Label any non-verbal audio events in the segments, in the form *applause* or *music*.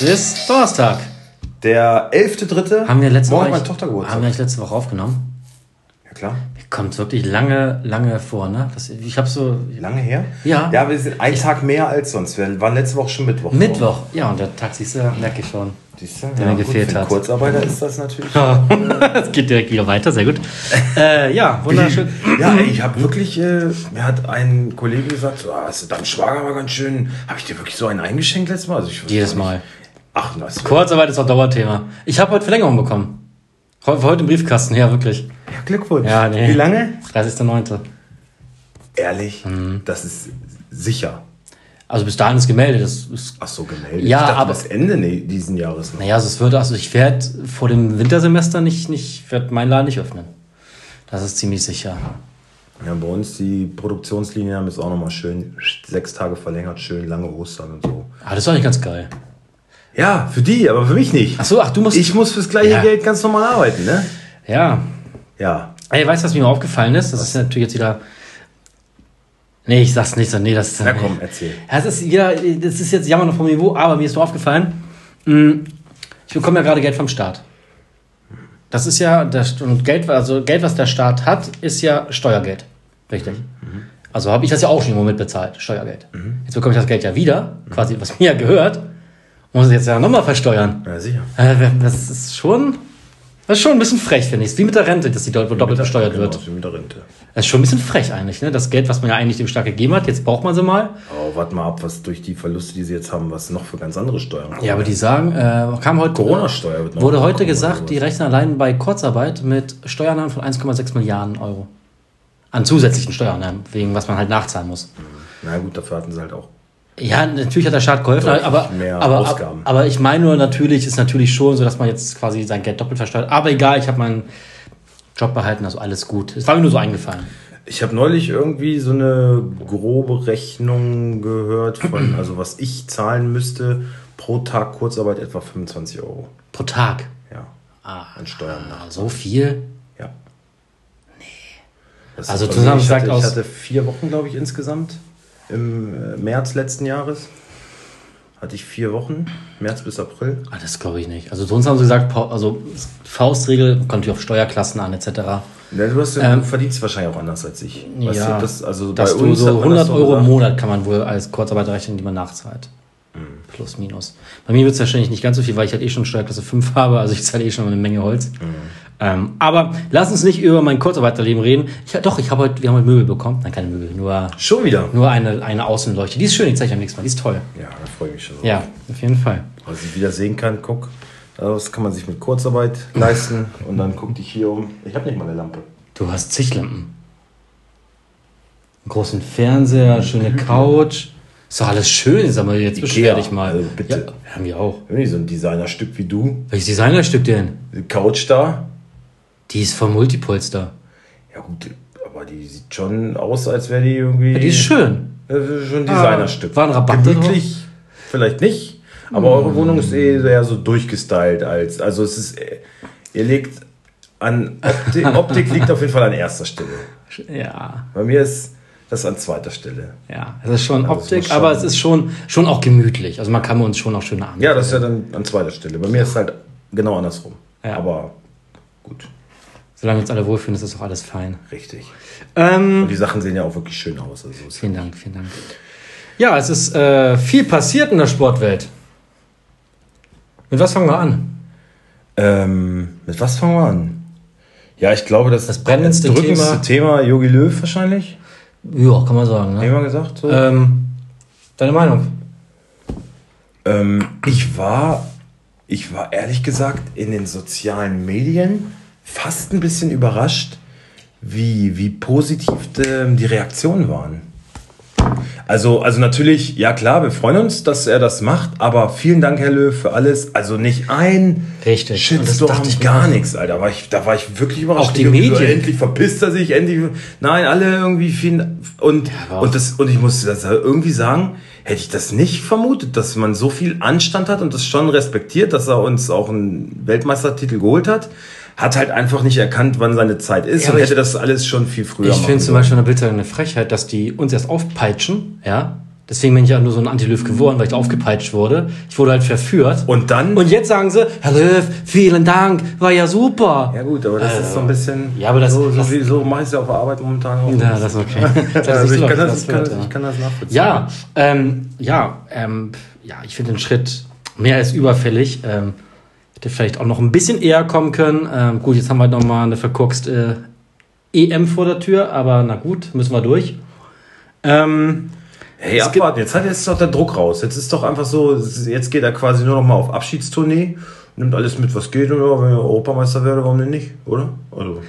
Es ist Donnerstag. Der 11.3. Haben wir letzte Morgen Woche. meine Tochter Geburtstag. Haben wir nicht letzte Woche aufgenommen? Ja, klar. Mir kommt wirklich lange, lange vor, ne? Das, ich habe so. Lange her? Ja. Ja, wir sind einen Tag mehr als sonst. Wir waren letzte Woche schon Mittwoch. Mittwoch. Ja, und der Tag siehst du, merke ich schon. Siehst du? Der mir gefehlt hat. Kurzarbeiter ist das natürlich. *laughs* Es geht direkt wieder weiter, sehr gut. Äh, ja, wunderschön. Ja, ey, ich habe wirklich, äh, mir hat ein Kollege gesagt, so, ah, hast du deinem Schwager mal ganz schön, habe ich dir wirklich so einen eingeschenkt letztes Mal? Also Jedes Mal. nicht. Ach, das Kurzarbeit ist auch Dauerthema. Ich habe heute Verlängerung bekommen. Heute, heute im Briefkasten, ja, wirklich. Ja, Glückwunsch. Ja, nee. Wie lange? 30.09. Ehrlich, Mhm. das ist sicher. Also bis dahin ist gemeldet. Das ist, Ach so, gemeldet. Ja, ich dachte, aber- bis Ende diesen Jahres noch. naja, also es wird, also ich werde vor dem Wintersemester nicht, nicht, werde meinen Laden nicht öffnen. Das ist ziemlich sicher. Ja, bei uns die Produktionslinie haben jetzt auch nochmal schön sechs Tage verlängert, schön lange Ostern und so. Aber das ist nicht ganz geil. Ja, für die, aber für mich nicht. Ach so, ach, du musst. Ich muss fürs gleiche Ja. Geld ganz normal arbeiten, ne? ja. Ja. Ey, weißt du, was mir aufgefallen ist? Das ist natürlich jetzt wieder. Nee, ich sag's nicht so. Nee, das ist. Na komm, erzähl. Ja, das ist wieder, das ist jetzt Jammern auf dem Niveau, aber mir ist nur aufgefallen, mh, ich bekomme ja gerade Geld vom Staat. Das ist ja, das, und Geld, also Geld, was der Staat hat, ist ja Steuergeld. Richtig. Also habe ich das ja auch schon irgendwo mitbezahlt, Steuergeld. Jetzt bekomme ich das Geld ja wieder, quasi, was mir ja gehört, muss es jetzt ja nochmal versteuern. Ja, sicher. Äh, Das ist schon, das ist schon ein bisschen frech, finde ich. Wie mit der Rente, dass die doppelt doppelt besteuert genau, wird. so Mit der Rente. Das ist schon ein bisschen frech eigentlich, ne? Das Geld, was man ja eigentlich dem Staat gegeben hat, jetzt braucht man sie mal. Aber warte mal ab, was durch die Verluste, die sie jetzt haben, was noch für ganz andere Steuern kommen. Ja, aber die sagen, äh, kam heute. Corona-Steuer wird noch Wurde heute gesagt, die rechnen allein bei Kurzarbeit mit Steuernahmen von 1,6 Milliarden Euro. An zusätzlichen Steuernahmen, wegen was man halt nachzahlen muss. Na gut, dafür hatten sie halt auch. Ja, natürlich hat der Staat geholfen, aber, aber, Ausgaben. aber ich meine nur, natürlich ist natürlich schon so, dass man jetzt quasi sein Geld doppelt versteuert. Aber egal, ich habe meinen Job behalten, also alles gut. Es war mir nur so eingefallen. Ich habe neulich irgendwie so eine grobe Rechnung gehört von, *clears throat* also was ich zahlen müsste pro Tag Kurzarbeit etwa 25 Euro. Pro Tag. Ja, Ah, an Steuern nach. so viel? Ja. Nee. Also zusammen ich sagt hatte, aus- ich hatte vier Wochen, glaube ich, insgesamt. Im März letzten Jahres hatte ich vier Wochen, März bis April. Ah, das glaube ich nicht. Also sonst haben sie gesagt, also Faustregel, kommt natürlich auf Steuerklassen an, etc. Ja, du, hast, ja- du verdienst wahrscheinlich auch anders als ich. Weißt Ähm, ja, du, das, also dass bei du uns so man 100 das so Euro im. Monat kann man wohl als Kurzarbeiter rechnen, die man nachzahlt. Mhm. Plus, minus. Bei mir wird es wahrscheinlich nicht ganz so viel, weil ich halt eh schon Steuerklasse 5 *laughs* habe, also ich zahle eh schon eine Menge Holz. Mhm. Ähm, aber lass uns nicht über mein Kurzarbeiterleben reden. Ich, doch, ich habe heute, wir haben heute Möbel bekommen. Nein, keine Möbel, nur, Schon wieder. nur eine, eine Außenleuchte. Die ist schön, die zeige ich am nächsten Mal. Die ist toll. Ja, da freue ich mich schon. drauf. Ja, auf jeden Fall. Was ich wieder sehen kann, guck, das kann man sich mit Kurzarbeit leisten *laughs* und dann guck dich hier um. Ich habe nicht mal eine Lampe. Du hast zig Lampen. Einen großen Fernseher, eine schöne Couch. Ist doch alles schön, sag mal, jetzt beschwer dich mal. also bitte. Ja, haben wir auch. Wenn nicht so ein Designerstück wie du, Welches Designerstück denn? die Couch da. Die ist vom Multipolster. Ja gut, aber die sieht schon aus, als wäre die irgendwie. Ja, die ist schön. Äh, schon ein Designerstück. Ah, war ein Rabatt Gemütlich, vielleicht nicht. Aber eure Wohnung ist eh eher so durchgestylt als. Also es ist. Ihr legt an Optik, *laughs* Optik liegt auf jeden Fall an erster Stelle. Ja, Bei mir ist das an zweiter Stelle. ja. Es ist schon Also Optik, schon- aber es ist schon, schon auch gemütlich. Also man kann uns schon auch schöne Abende. Ja, das ist ja dann an zweiter Stelle. Bei mir ist es halt genau andersrum. Ja. Aber gut, Solange wir uns alle wohlfühlen, ist das doch alles fein. richtig. Ähm, Und die Sachen sehen ja auch wirklich schön aus. Also vielen Dank, vielen Dank. Ja, es ist äh, viel passiert in der Sportwelt. Mit was fangen wir an? ähm, mit was fangen wir an? Ja, ich glaube, das, Das brennendste drückendste Thema Yogi Löw wahrscheinlich. Ja, kann man sagen. Ne? wir gesagt? So. Ähm, deine Meinung? Ähm, ich war, ich war ehrlich gesagt in den sozialen Medien fast ein bisschen überrascht, wie, wie positiv ähm, die Reaktionen waren. Also, also natürlich, ja klar, wir freuen uns, dass er das macht, aber vielen Dank, Herr Löw, für alles. Also nicht ein Richtig. Das Shitstorm, dachte ich gar nichts, Alter. Da war ich, da war ich wirklich überrascht. Auch die Medien. gesagt, Endlich verpisst er sich, endlich. Nein, alle irgendwie vielen. Und, aber und, das, und ich muss das irgendwie sagen, hätte ich das nicht vermutet, dass man so viel Anstand hat und das schon respektiert, dass er uns auch einen Weltmeistertitel geholt hat. Hat halt einfach nicht erkannt, wann seine Zeit ist Ja, und hätte ich- das alles schon viel früher Ich finde zum. Beispiel eine Bild eine Frechheit, dass die uns erst aufpeitschen, ja, Deswegen bin ich ja nur so ein Anti-Löw geworden, weil ich aufgepeitscht wurde. Ich wurde halt verführt. Und dann? Und jetzt sagen sie, Herr Löw, vielen Dank, war ja super. Ja gut, aber das ist so ein bisschen. Ja, aber das- so, so, wie- so mache ich es ja auf der Arbeit momentan auch. Ja, das ist okay. *laughs* Das also ich, kann das, ich, kann das, ich kann das nachvollziehen. Ja, ähm, ja, ähm, ja, ich finde den Schritt mehr als überfällig. Ähm, hätte vielleicht auch noch ein bisschen eher kommen können. Ähm, gut, jetzt haben wir halt noch mal eine verkorkste äh, EM vor der Tür, aber na gut, müssen wir durch. Ähm, Hey, abwarten, jetzt hat jetzt doch der Druck raus. Jetzt ist doch einfach so, jetzt geht er quasi nur noch mal auf Abschiedstournee, nimmt alles mit, was geht, ja, wenn er Europameister werde, warum denn nicht, oder? Also,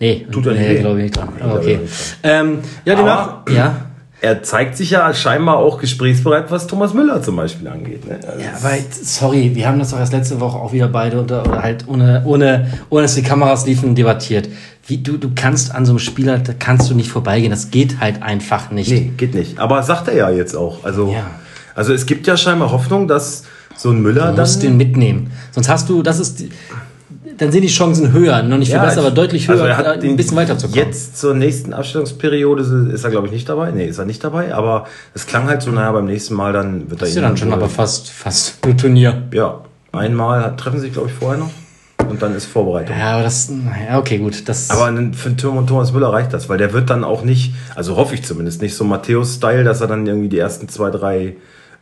nee, Tut er nicht nee, glaube ich nicht dran. Okay. Ähm, ja, die Aber- Nach ja. Er zeigt sich ja scheinbar auch gesprächsbereit, was Thomas Müller zum Beispiel angeht. Ne? Also, Ja, weil, sorry, wir haben das doch erst letzte Woche auch wieder beide unter, oder halt ohne, ohne, ohne dass die Kameras liefen, debattiert. Wie, du, du kannst an so einem Spieler, da kannst du nicht vorbeigehen. Das geht halt einfach nicht. Nee, geht nicht. Aber sagt er ja jetzt auch. Also, Ja. also es gibt ja scheinbar Hoffnung, dass so ein Müller Du musst dann. den mitnehmen. Sonst hast du, das ist, die, dann sind die Chancen höher. Noch nicht viel besser, aber deutlich höher, also äh, ein bisschen weiterzukommen. Jetzt zur nächsten Abstellungsperiode ist er, glaube ich, nicht dabei. Nee, ist er nicht dabei. Aber es klang halt so, naja, beim nächsten Mal dann wird er ist ja dann schon aber fast, fast *laughs* ein Turnier. Ja, einmal hat- treffen sie sich, glaube ich, vorher noch. Und dann ist Vorbereitung. Ja, aber das, ja, okay, gut. Das, Aber für den Tom- Thomas Müller reicht das, weil der wird dann auch nicht, also hoffe ich zumindest, nicht so Matthäus-Style, dass er dann irgendwie die ersten zwei, drei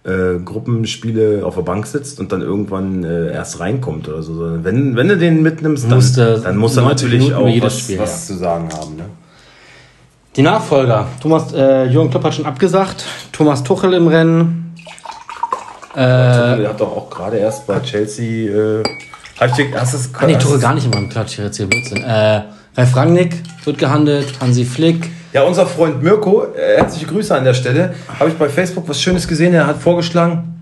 äh, Gruppenspiele auf der Bank sitzt und dann irgendwann äh, erst reinkommt oder so. Wenn, wenn du den mitnimmst, dann, Musst du dann muss er 90 natürlich Minuten auch jedes was, Spiel, was zu sagen haben. Ne? Die Nachfolger. Thomas, äh, Jürgen Klopp hat schon abgesagt. Thomas Tuchel im Rennen. Äh, der hat doch auch gerade erst bei Chelsea. Äh, hast du es Ah, nee, Tuchel gar nicht in meinem Klatsch, hier erzählt Blödsinn. Äh, Ralf Rangnick wird gehandelt, Hansi Flick. Ja, unser Freund Mirko, äh, herzliche Grüße an der Stelle. Habe ich bei Facebook was Schönes gesehen. Er hat vorgeschlagen.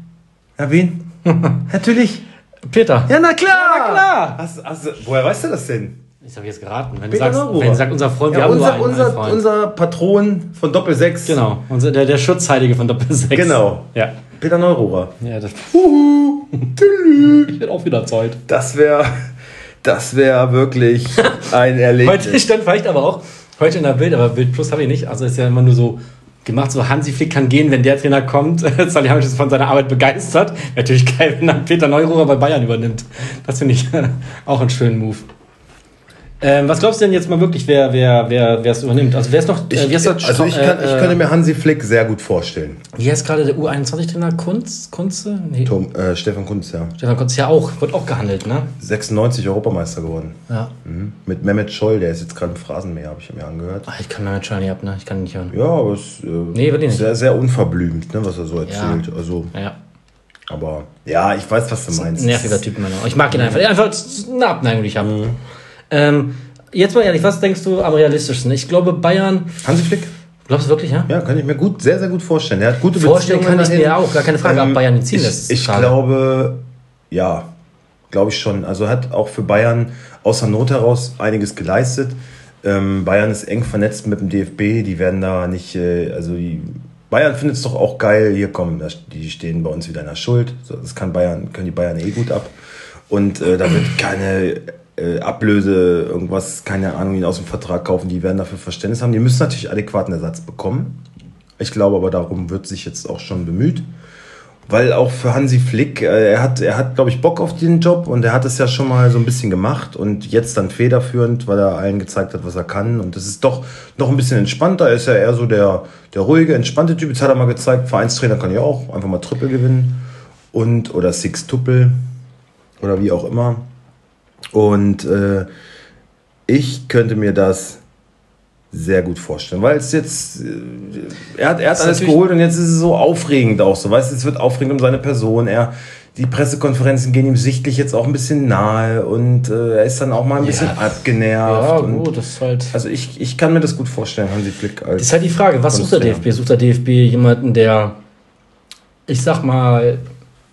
Herr wen? *laughs* Natürlich. Peter. Ja, na klar. Ja, na klar. Hast, hast, du- woher weißt du das denn? Ich habe jetzt geraten. Wenn du, Peter sagst, Neururer. wenn du sagst, unser Freund, wir Ja, haben unser, einen, einen unser, Freund. unser Patron von Doppel 6. genau, unser, der, der Schutzheilige von Doppel 6. Genau. Ja. Peter Neururer. ja das, ich bin auch wieder Zeit. Das wäre das wär wirklich ein *laughs* Erlebnis. Heute stand vielleicht aber auch, heute in der Bild, aber Bild Plus habe ich nicht. Also ist ja immer nur so gemacht, so Hansi Flick kann gehen, wenn der Trainer kommt. *laughs* Salihamidzic ist von seiner Arbeit begeistert. Natürlich geil, wenn dann Peter Neururer bei Bayern übernimmt. Das finde ich *laughs* auch einen schönen Move. Ähm, was glaubst du denn jetzt mal wirklich, wer wer wer wer es übernimmt? Also wer ist noch? Ich, äh, wie, heißt das? also ich, kann, ich äh, könnte mir Hansi Flick sehr gut vorstellen. wie heißt gerade der U21-Trainer? Kunz? Kunze? Nee. Tom, äh, Stefan Kunz, ja. Stefan Kunz ja auch, wird auch gehandelt, ne? 96 Europameister geworden. Ja. Mhm. Mit Mehmet Scholl, der ist jetzt gerade im Phrasenmäher, habe ich mir angehört. Ach, ich kann mir schon nicht ab, ne? Ich kann ihn nicht hören. Ja, aber es ist äh, Nee, wirklich nicht. sehr, sehr unverblümt, ne, was er so erzählt. Also, Ja. aber ja, ich weiß, was du meinst. Nerviger Typ, meiner Meinung nach. Ich mag ihn einfach. Einfach eine Abneigung, die ich habe. Ähm, jetzt mal ehrlich, was denkst du am realistischsten? Ich glaube, Bayern. Hansi Flick? Glaubst du wirklich, ja? Ja, kann ich mir gut, sehr, sehr gut vorstellen. Er hat gute Vorstellen kann ich dahin. mir auch, gar keine Frage, ob Bayern ihn ziehen ich, lässt, Ich Frage. glaube, ja, glaube ich schon. Also hat auch für Bayern aus der Not heraus einiges geleistet. Ähm, Bayern ist eng vernetzt mit dem DFB, die werden da nicht, äh, also die, Bayern findet es doch auch geil, hier kommen, die stehen bei uns wieder in der Schuld. Das kann Bayern, können die Bayern eh gut ab. Und äh, da wird keine äh, Ablöse, irgendwas, keine Ahnung, ihn aus dem Vertrag kaufen, die werden dafür Verständnis haben. Die müssen natürlich adäquaten Ersatz bekommen. Ich glaube aber, darum wird sich jetzt auch schon bemüht. Weil auch für Hansi Flick, äh, er hat, er hat, glaube ich, Bock auf den Job und er hat es ja schon mal so ein bisschen gemacht und jetzt dann federführend, weil er allen gezeigt hat, was er kann. Und das ist doch noch ein bisschen entspannter. Er ist ja eher so der, der ruhige, entspannte Typ. Jetzt hat er mal gezeigt, Vereinstrainer kann ja auch einfach mal Triple gewinnen und oder Six Tuppel oder wie auch immer. Und äh, ich könnte mir das sehr gut vorstellen, weil es jetzt, äh, er hat, er hat alles geholt und jetzt ist es so aufregend auch so, weißt du, es wird aufregend um seine Person, er, die Pressekonferenzen gehen ihm sichtlich jetzt auch ein bisschen nahe und äh, er ist dann auch mal ein bisschen abgenervt. Ja, gut, das ist halt. Also ich, ich kann mir das gut vorstellen, Hansi Flick als... Das ist halt die Frage, was sucht der. DFB? Sucht der DFB jemanden, der, ich sag mal,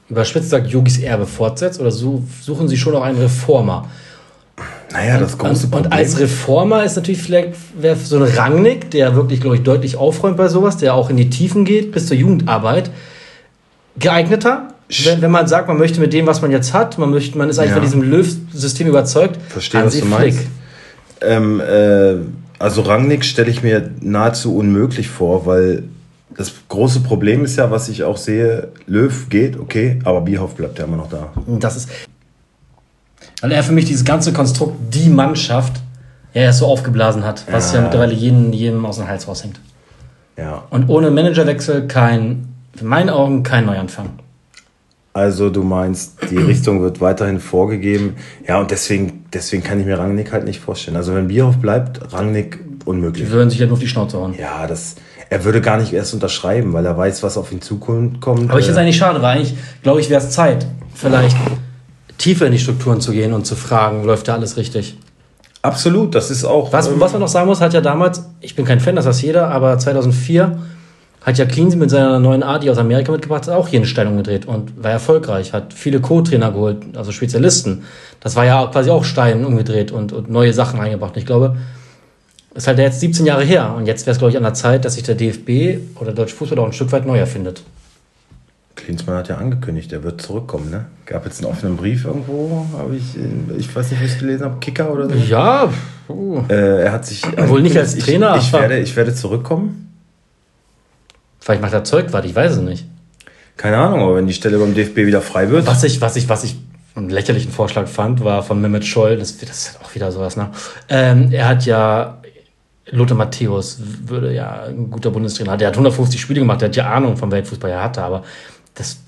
überspitzt sagt, Yogis Erbe fortsetzt oder su- suchen sie schon auch einen Reformer? naja, das große und, Problem... und als Reformer ist natürlich vielleicht so ein Rangnick, der wirklich, glaube ich, deutlich aufräumt bei sowas, der auch in die Tiefen geht, bis zur Jugendarbeit, geeigneter. Wenn, wenn man sagt, man möchte mit dem, was man jetzt hat, man, möchte, man ist eigentlich Ja. von diesem Löw-System überzeugt. Verstehe, Hansi was du meinst. Ähm, äh, also Rangnick stelle ich mir nahezu unmöglich vor, weil das große Problem ist ja, was ich auch sehe, Löw geht, okay, aber Bierhoff bleibt ja immer noch da. Das ist, weil er für mich dieses ganze Konstrukt, die Mannschaft, ja, erst so aufgeblasen hat, was ja, Ja. mittlerweile jeden, jedem aus dem Hals raushängt. Ja. Und ohne Managerwechsel kein, in meinen Augen kein Neuanfang. Also du meinst, die Richtung wird weiterhin vorgegeben. Ja, und deswegen, deswegen kann ich mir Rangnick halt nicht vorstellen. Also wenn Bierhoff bleibt, Rangnick unmöglich. Die würden sich ja nur auf die Schnauze hauen. Ja, das, er würde gar nicht erst unterschreiben, weil er weiß, was auf ihn zukommt. Aber ich finde es eigentlich schade, weil eigentlich, glaube ich, wäre es Zeit, vielleicht tiefer in die Strukturen zu gehen und zu fragen, läuft da alles richtig? Absolut, das ist auch. Was, ähm, was man noch sagen muss, hat ja damals, ich bin kein Fan, das weiß jeder, aber 2004 hat ja Cleansey mit seiner neuen Art, die aus Amerika mitgebracht hat, auch hier eine Stellung gedreht und war erfolgreich, hat viele Co-Trainer geholt, also Spezialisten. Das war ja quasi auch Stein umgedreht und, und neue Sachen reingebracht. Und ich glaube, ist halt jetzt 17 Jahre her und jetzt wäre es, glaube ich, an der Zeit, dass sich der DFB oder Deutsche Fußball auch ein Stück weit neu erfindet. Klinsmann hat ja angekündigt, er wird zurückkommen, ne? Gab jetzt einen offenen Brief irgendwo, habe ich, in- ich weiß nicht, wie ich es gelesen habe, Kicker oder so. Ja, puh. Äh, er hat sich. Wohl nicht als Trainer, Ich, ich, werde, ich werde zurückkommen. vielleicht macht er Zeug, warte, ich weiß es nicht. Keine Ahnung, aber wenn die Stelle beim DFB wieder frei wird. Was ich, was ich, was ich einen lächerlichen Vorschlag fand, war von Mehmet Scholl, das, das ist auch wieder sowas, ne? Ähm, er hat ja, Lothar Matthäus würde ja ein guter Bundestrainer, der hat 150 Spiele gemacht, der hat ja Ahnung vom Weltfußball, er hatte, aber das,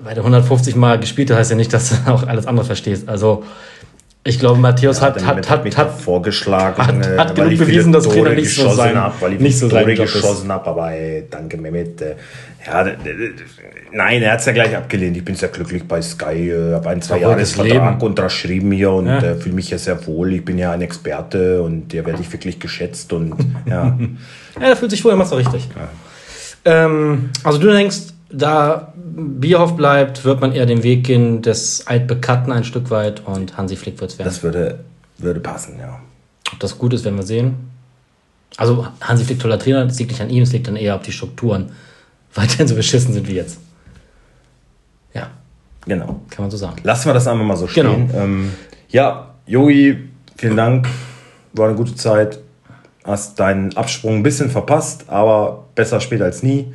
weil der 150 Mal gespielt hat, heißt ja nicht, dass du *laughs* auch alles andere verstehst. Also, ich glaube, Matthäus hat, damit hat, hat, da hat, vorgeschlagen, hat- äh, hat weil genug bewiesen, dass Trainer nicht so sein- hab, weil ich nicht so sein geschossen habe, aber ey, danke Mehmet. Ja, nein, er hat es ja gleich abgelehnt. Ich bin sehr glücklich bei Sky, habe einen zwei Jahresvertrag Leben. unterschrieben hier und Ja. äh, fühle mich ja sehr wohl. Ich bin ja ein Experte und der werde ich wirklich geschätzt und *laughs* ja. ja, der fühlt sich wohl, er macht's auch richtig. Ähm, also du denkst, da Bierhoff bleibt, wird man eher den Weg gehen des Altbekannten ein Stück weit und Hansi Flick wird's werden. Das würde, würde passen, ja. Ob das gut ist, werden wir sehen. Also Hansi Flick toller Trainer, das liegt nicht an ihm, es liegt dann eher auf die Strukturen, weiterhin so beschissen sind wie jetzt. Ja, Genau. kann man so sagen. Lassen wir das einfach mal so Genau. stehen. Ähm, ja, Yogi, vielen Dank. War eine gute Zeit. Hast deinen Absprung ein bisschen verpasst, aber besser später als nie.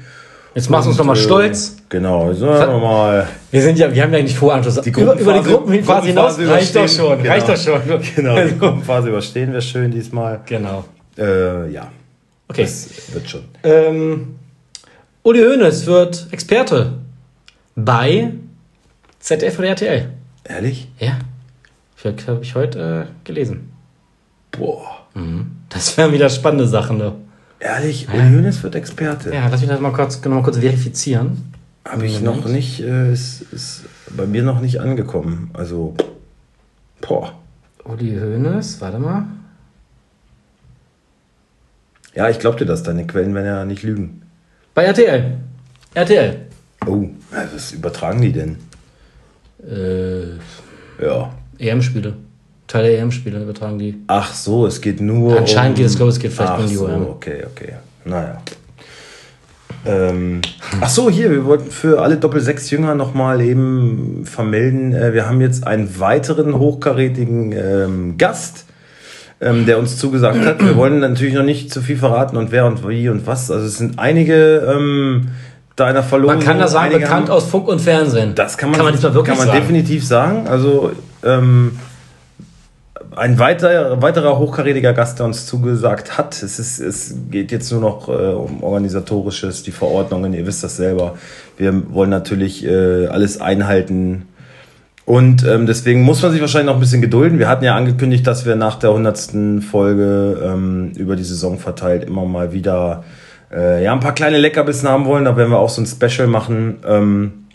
Jetzt machst du uns nochmal äh, stolz. Genau, so mal. Wir sind ja, wir haben ja nicht vor Anschluss. Die über, über die Gruppenphase- hinaus reicht doch schon. Genau. Reicht doch schon. Genau, die Also, Gruppenphase überstehen wir schön diesmal. genau. Äh, ja, Okay. das wird schon. Ähm, Uli Hoeneß wird Experte bei ZDF oder RTL. Ehrlich? Ja. Habe ich heute äh, gelesen. Boah. Das wären wieder spannende Sachen. Ne? Ehrlich? Uli Hoeneß wird Experte. Ja, lass mich das mal kurz, noch mal kurz verifizieren. Habe ich noch nicht, äh, ist, ist bei mir noch nicht angekommen. Also, boah. Uli Hoeneß, warte mal. Ja, ich glaub dir das. Deine Quellen werden ja nicht lügen. Bei RTL. RTL. Oh, was übertragen die denn? Äh, Ja. EM-Spiele. Teil der EM-Spiele übertragen die. Ach so, es geht nur Anscheinend um... geht es, glaube ich, es geht vielleicht Ach um die so, OM. okay, okay. Naja. Ähm, ach so, hier, wir wollten für alle Doppel-6-Jünger nochmal eben vermelden, äh, wir haben jetzt einen weiteren hochkarätigen ähm, Gast, ähm, der uns zugesagt hat. Wir wollen natürlich noch nicht zu viel verraten und wer und wie und was. Also es sind einige ähm, deiner Verlobung. Man kann das sagen, bekannt haben- aus Funk und Fernsehen. das kann man, kann man diesmal wirklich kann man sagen. definitiv sagen. Also ähm, ein weiter, weiterer hochkarätiger Gast, der uns zugesagt hat. Es, ist, es geht jetzt nur noch äh, um organisatorisches, die Verordnungen. Ihr wisst das selber. Wir wollen natürlich äh, alles einhalten. Und ähm, deswegen muss man sich wahrscheinlich noch ein bisschen gedulden. Wir hatten ja angekündigt, dass wir nach der 100. Folge ähm, über die Saison verteilt immer mal wieder äh, ja, ein paar kleine Leckerbissen haben wollen. Da werden wir auch so ein Special machen. Ähm,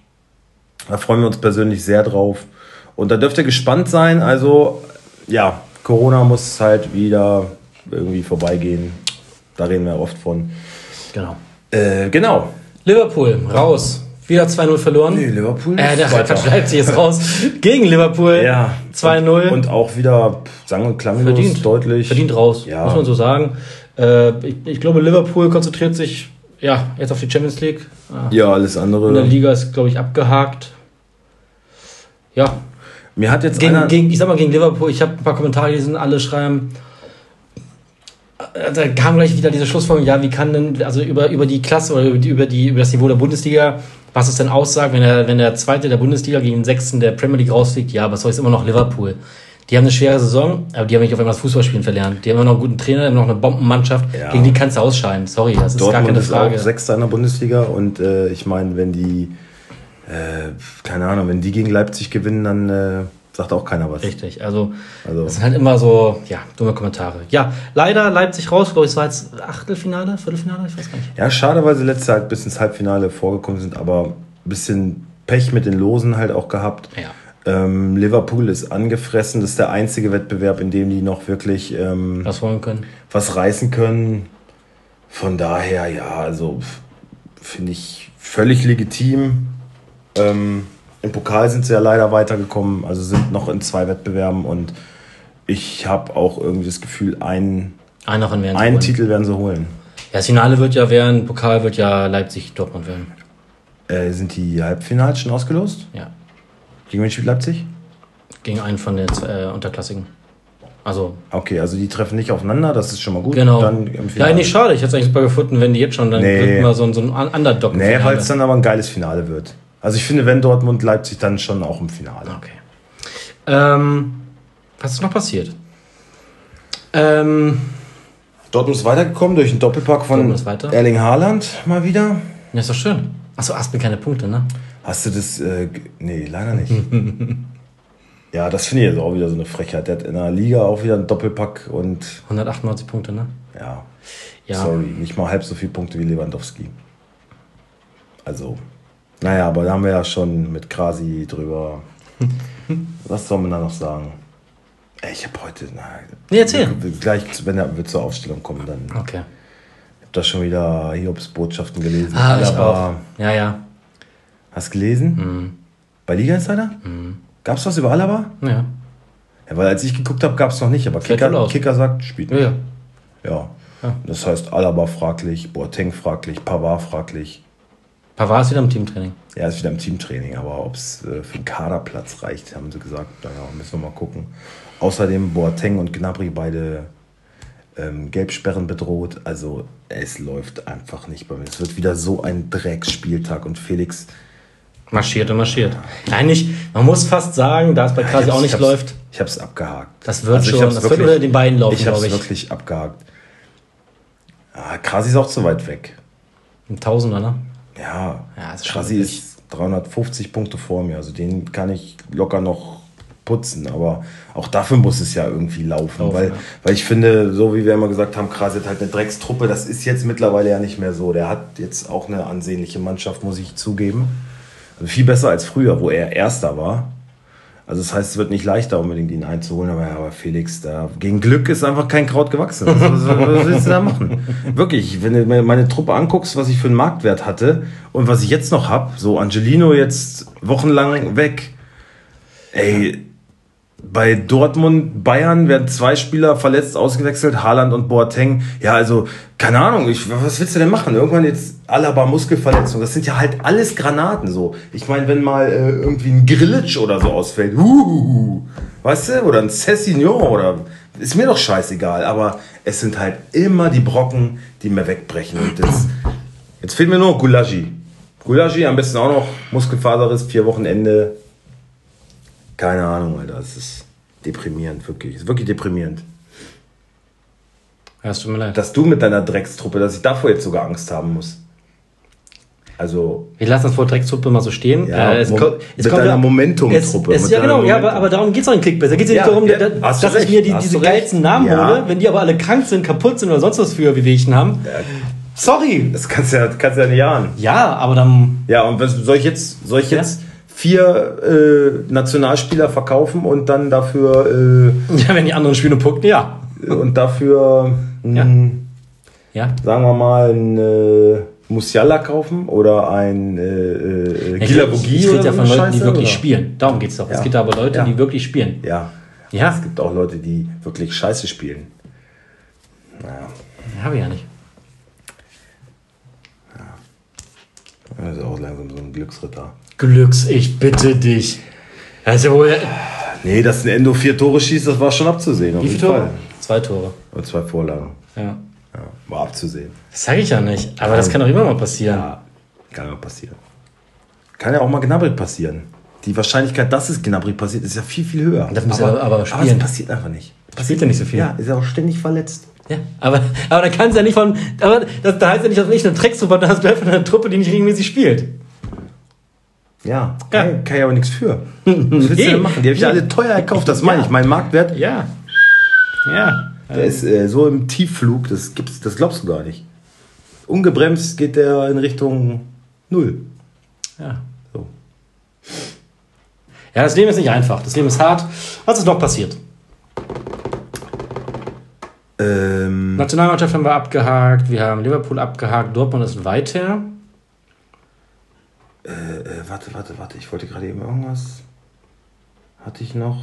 da freuen wir uns persönlich sehr drauf. Und da dürft ihr gespannt sein. Also, ja, Corona muss halt wieder irgendwie vorbeigehen. Da reden wir oft von. Genau. Äh, genau. Liverpool, raus. Wieder 2-0 verloren. Nee, Liverpool Äh, der. Quatsch, Leipzig ist raus. Gegen Liverpool. Ja. 2-0. Und auch wieder sang- und klanglos verdient. deutlich. Verdient raus, Ja. muss man so sagen. Äh, ich, ich glaube, Liverpool konzentriert sich ja, jetzt auf die Champions League. Ah, Ja, alles In der andere. Liga ist, glaube ich, abgehakt. Ja, Mir hat jetzt gegen, einer. gegen, ich sag mal gegen Liverpool, ich habe ein paar Kommentare gelesen, alle schreiben, da kam gleich wieder diese Schlussfolgerung, ja, wie kann denn, also über, über die Klasse oder über, die, über, das Niveau der Bundesliga, was es denn aussagt, wenn der, wenn der Zweite der Bundesliga gegen den Sechsten der Premier League rausfliegt, ja, was soll es immer noch Liverpool. Die haben eine schwere Saison, aber die haben nicht auf einmal das Fußballspielen verlernt. Die haben immer noch einen guten Trainer, immer noch eine Bombenmannschaft. Ja. Gegen die kannst du ausscheiden. Sorry, das ist gar keine ist Frage. auch Sechster in der Bundesliga und äh, ich meine, wenn die, äh, keine Ahnung, wenn die gegen Leipzig gewinnen, dann äh, sagt auch keiner was. Richtig, also, Also- das sind halt immer so, ja, dumme Kommentare. Ja, leider Leipzig raus, glaube ich, es war jetzt Achtelfinale, Viertelfinale, ich weiß gar nicht. Ja, schade, weil sie letztes Jahr halt bis ins Halbfinale vorgekommen sind, aber ein bisschen Pech mit den Losen halt auch gehabt. Ja. Ähm, Liverpool ist angefressen, das ist der einzige Wettbewerb, in dem die noch wirklich ähm, Was wollen können. was reißen können. Von daher, ja, also finde ich völlig legitim. Ähm, Im Pokal sind sie ja leider weitergekommen, also sind noch in zwei Wettbewerben und ich habe auch irgendwie das Gefühl, einen, Einen davon werden einen holen. Titel werden sie holen. Ja, das Finale wird ja werden, Pokal wird ja Leipzig-Dortmund werden. Äh, sind die Halbfinals schon ausgelost? Ja. Gegen wen spielt Leipzig? Gegen einen von den äh, Unterklassigen. Also, Okay, also die treffen nicht aufeinander, das ist schon mal gut. genau. Dann ja, eigentlich schade. Ich hätte es eigentlich super gefunden, wenn die jetzt schon dann Nee. mal so, ein- so ein Underdog. Nee, weil es dann aber ein geiles Finale wird. Also ich finde, wenn Dortmund Leipzig dann schon auch im Finale. Okay. Ähm, was ist noch passiert? Ähm, Dortmund ist weitergekommen durch einen Doppelpack von. Erling Haaland mal wieder. ja, ist doch schön. Achso, Aspen keine Punkte, ne? Hast du das? Äh, nee, leider nicht. *laughs* ja, das finde ich jetzt auch wieder so eine Frechheit. Der hat in der Liga auch wieder einen Doppelpack und 198 Punkte, ne? ja, Ja. sorry, nicht mal halb so viele Punkte wie Lewandowski. Also, naja, aber da haben wir ja schon mit Krasi drüber. *laughs* Was soll man da noch sagen? Ey, ich habe heute, na, Nee, erzähl. gleich, wenn wir zur Aufstellung kommen, dann ich Okay. habe da schon wieder Hiobs Botschaften gelesen. Ah, ich auch. Ja, ja. Hast gelesen? Mhm. Bei Liga Insider? Gab es was über Alaba? Ja. Ja, weil als ich geguckt habe, gab es noch nicht. Aber Kicker. Kicker sagt, spielt Ja, nicht. ja. Ja. Ja. Das heißt, Alaba fraglich, Boateng fraglich, Pavard fraglich. Pavard ist wieder im Teamtraining. Er ist wieder im Teamtraining, aber ob es äh, für den Kaderplatz reicht, haben sie gesagt. Naja, müssen wir mal gucken. Außerdem Boateng und Gnabry beide ähm, Gelbsperren bedroht. Also es läuft einfach nicht bei mir. Es wird wieder so ein Drecksspieltag und Felix Marschiert und marschiert. Eigentlich, man muss fast sagen, da es bei Krasi Ich auch nicht ich läuft, Ich habe es abgehakt. das wird Also ich schon, das wird wirklich- unter den beiden laufen, Ich habe glaube es ich. wirklich abgehakt. Ah, Krasi ist auch zu weit weg. Ein Tausender, ne? Ja, Ja, ist Krasi wirklich- ist 350 Punkte vor mir. Also den kann ich locker noch putzen. Aber auch dafür muss es ja irgendwie laufen. Laufen, weil, ja. weil ich finde, so wie wir immer gesagt haben, Krasi hat halt eine Dreckstruppe. Das ist jetzt mittlerweile ja nicht mehr so. Der hat jetzt auch eine ansehnliche Mannschaft, muss ich zugeben. Also viel besser als früher, wo er Erster war. Also das heißt, es wird nicht leichter, unbedingt ihn einzuholen, aber, ja, aber Felix, da gegen Glück ist einfach kein Kraut gewachsen. Was, was, was willst du da machen? Wirklich, wenn du meine Truppe anguckst, was ich für einen Marktwert hatte und was ich jetzt noch habe, so Angelino jetzt wochenlang weg. Ey, bei Dortmund, Bayern werden zwei Spieler verletzt ausgewechselt, Haaland und Boateng. Ja, also, keine Ahnung, ich, was willst du denn machen? Irgendwann jetzt Alaba Muskelverletzung. Das sind ja halt alles Granaten so. Ich meine, wenn mal äh, irgendwie ein Grillitsch oder so ausfällt, uh, weißt du, oder ein Cessignon oder ist mir doch scheißegal, aber es sind halt immer die Brocken, die mir wegbrechen. Und jetzt, jetzt fehlt mir nur Gulagi. Gulagi am besten auch noch Muskelfaserriss, vier Wochen Ende. Keine Ahnung, Alter. Es ist deprimierend, wirklich. Es ist wirklich deprimierend. Ja, es tut mir leid. Dass du mit deiner Dreckstruppe, dass ich davor jetzt sogar Angst haben muss. Also, Wir lassen das vor Dreckstruppe mal so stehen. Ja, Äh, es Mo- kommt, es mit kommt deiner Momentum-Truppe, ja, genau, ja, aber, Momentum. aber darum geht es auch in Clickbait. Da geht es ja nicht darum, ja, dass ich recht, mir die, diese geilsten Namen Ja. hole, wenn die aber alle krank sind, kaputt sind oder sonst was für Wehwehchen haben. Sorry. das kannst du ja, kannst ja nicht ahnen. Ja, aber dann. Ja, und was, soll ich jetzt, soll ich jetzt vier äh, Nationalspieler verkaufen und dann dafür, Ja, wenn die anderen spielen und punkten, ja. äh, und dafür, mh, Ja. sagen wir mal, ein äh, Musiala kaufen oder ein äh, äh, Ich, ich oder rede ja von Leuten, die wirklich oder? spielen. Darum geht es doch. Es Ja. geht aber Leute, Ja. die wirklich spielen. Ja. Ja. Es gibt auch Leute, die wirklich scheiße spielen. Naja, Habe ich ja nicht. das ist auch langsam so ein Glücksritter. Glücks, ich bitte dich. Das ist ja wohl. Nee, dass ein Endo vier Tore schießt, das war schon abzusehen. Wie viele Tore? Fall. Zwei Tore. Und zwei Vorlagen. Ja. Ja, war abzusehen. Das sage ich ja nicht. Aber das kann doch immer mal passieren. Ja, kann ja passieren. Kann ja auch mal Gnabry passieren. Die Wahrscheinlichkeit, dass es Gnabry passiert, ist ja viel, viel höher. Das muss er aber aber spielen. es passiert einfach nicht. Passiert ja nicht so viel. Ja, ist ja auch ständig verletzt. Ja, aber, aber da kann es ja nicht von. Aber das, da heißt ja nicht, dass du nicht eine Drecksuppe da hast du einfach eine Truppe, die nicht regelmäßig spielt. Ja, Ja. Kann, kann ich aber nichts für. Was willst du *laughs* denn machen? Die habe ich Nee. alle teuer gekauft, das meine Ja. ich. Mein Marktwert, Ja. Ja. der ist äh, so im Tiefflug, das, gibt's, das glaubst du gar nicht. Ungebremst geht der in Richtung Null. Ja. So. Ja, das Leben ist nicht einfach. Das Leben ist hart. Was ist noch passiert? Ähm, Nationalmannschaft haben wir abgehakt, wir haben Liverpool abgehakt, Dortmund ist weit her. äh, warte, warte, warte, ich wollte gerade eben irgendwas. Hatte ich noch?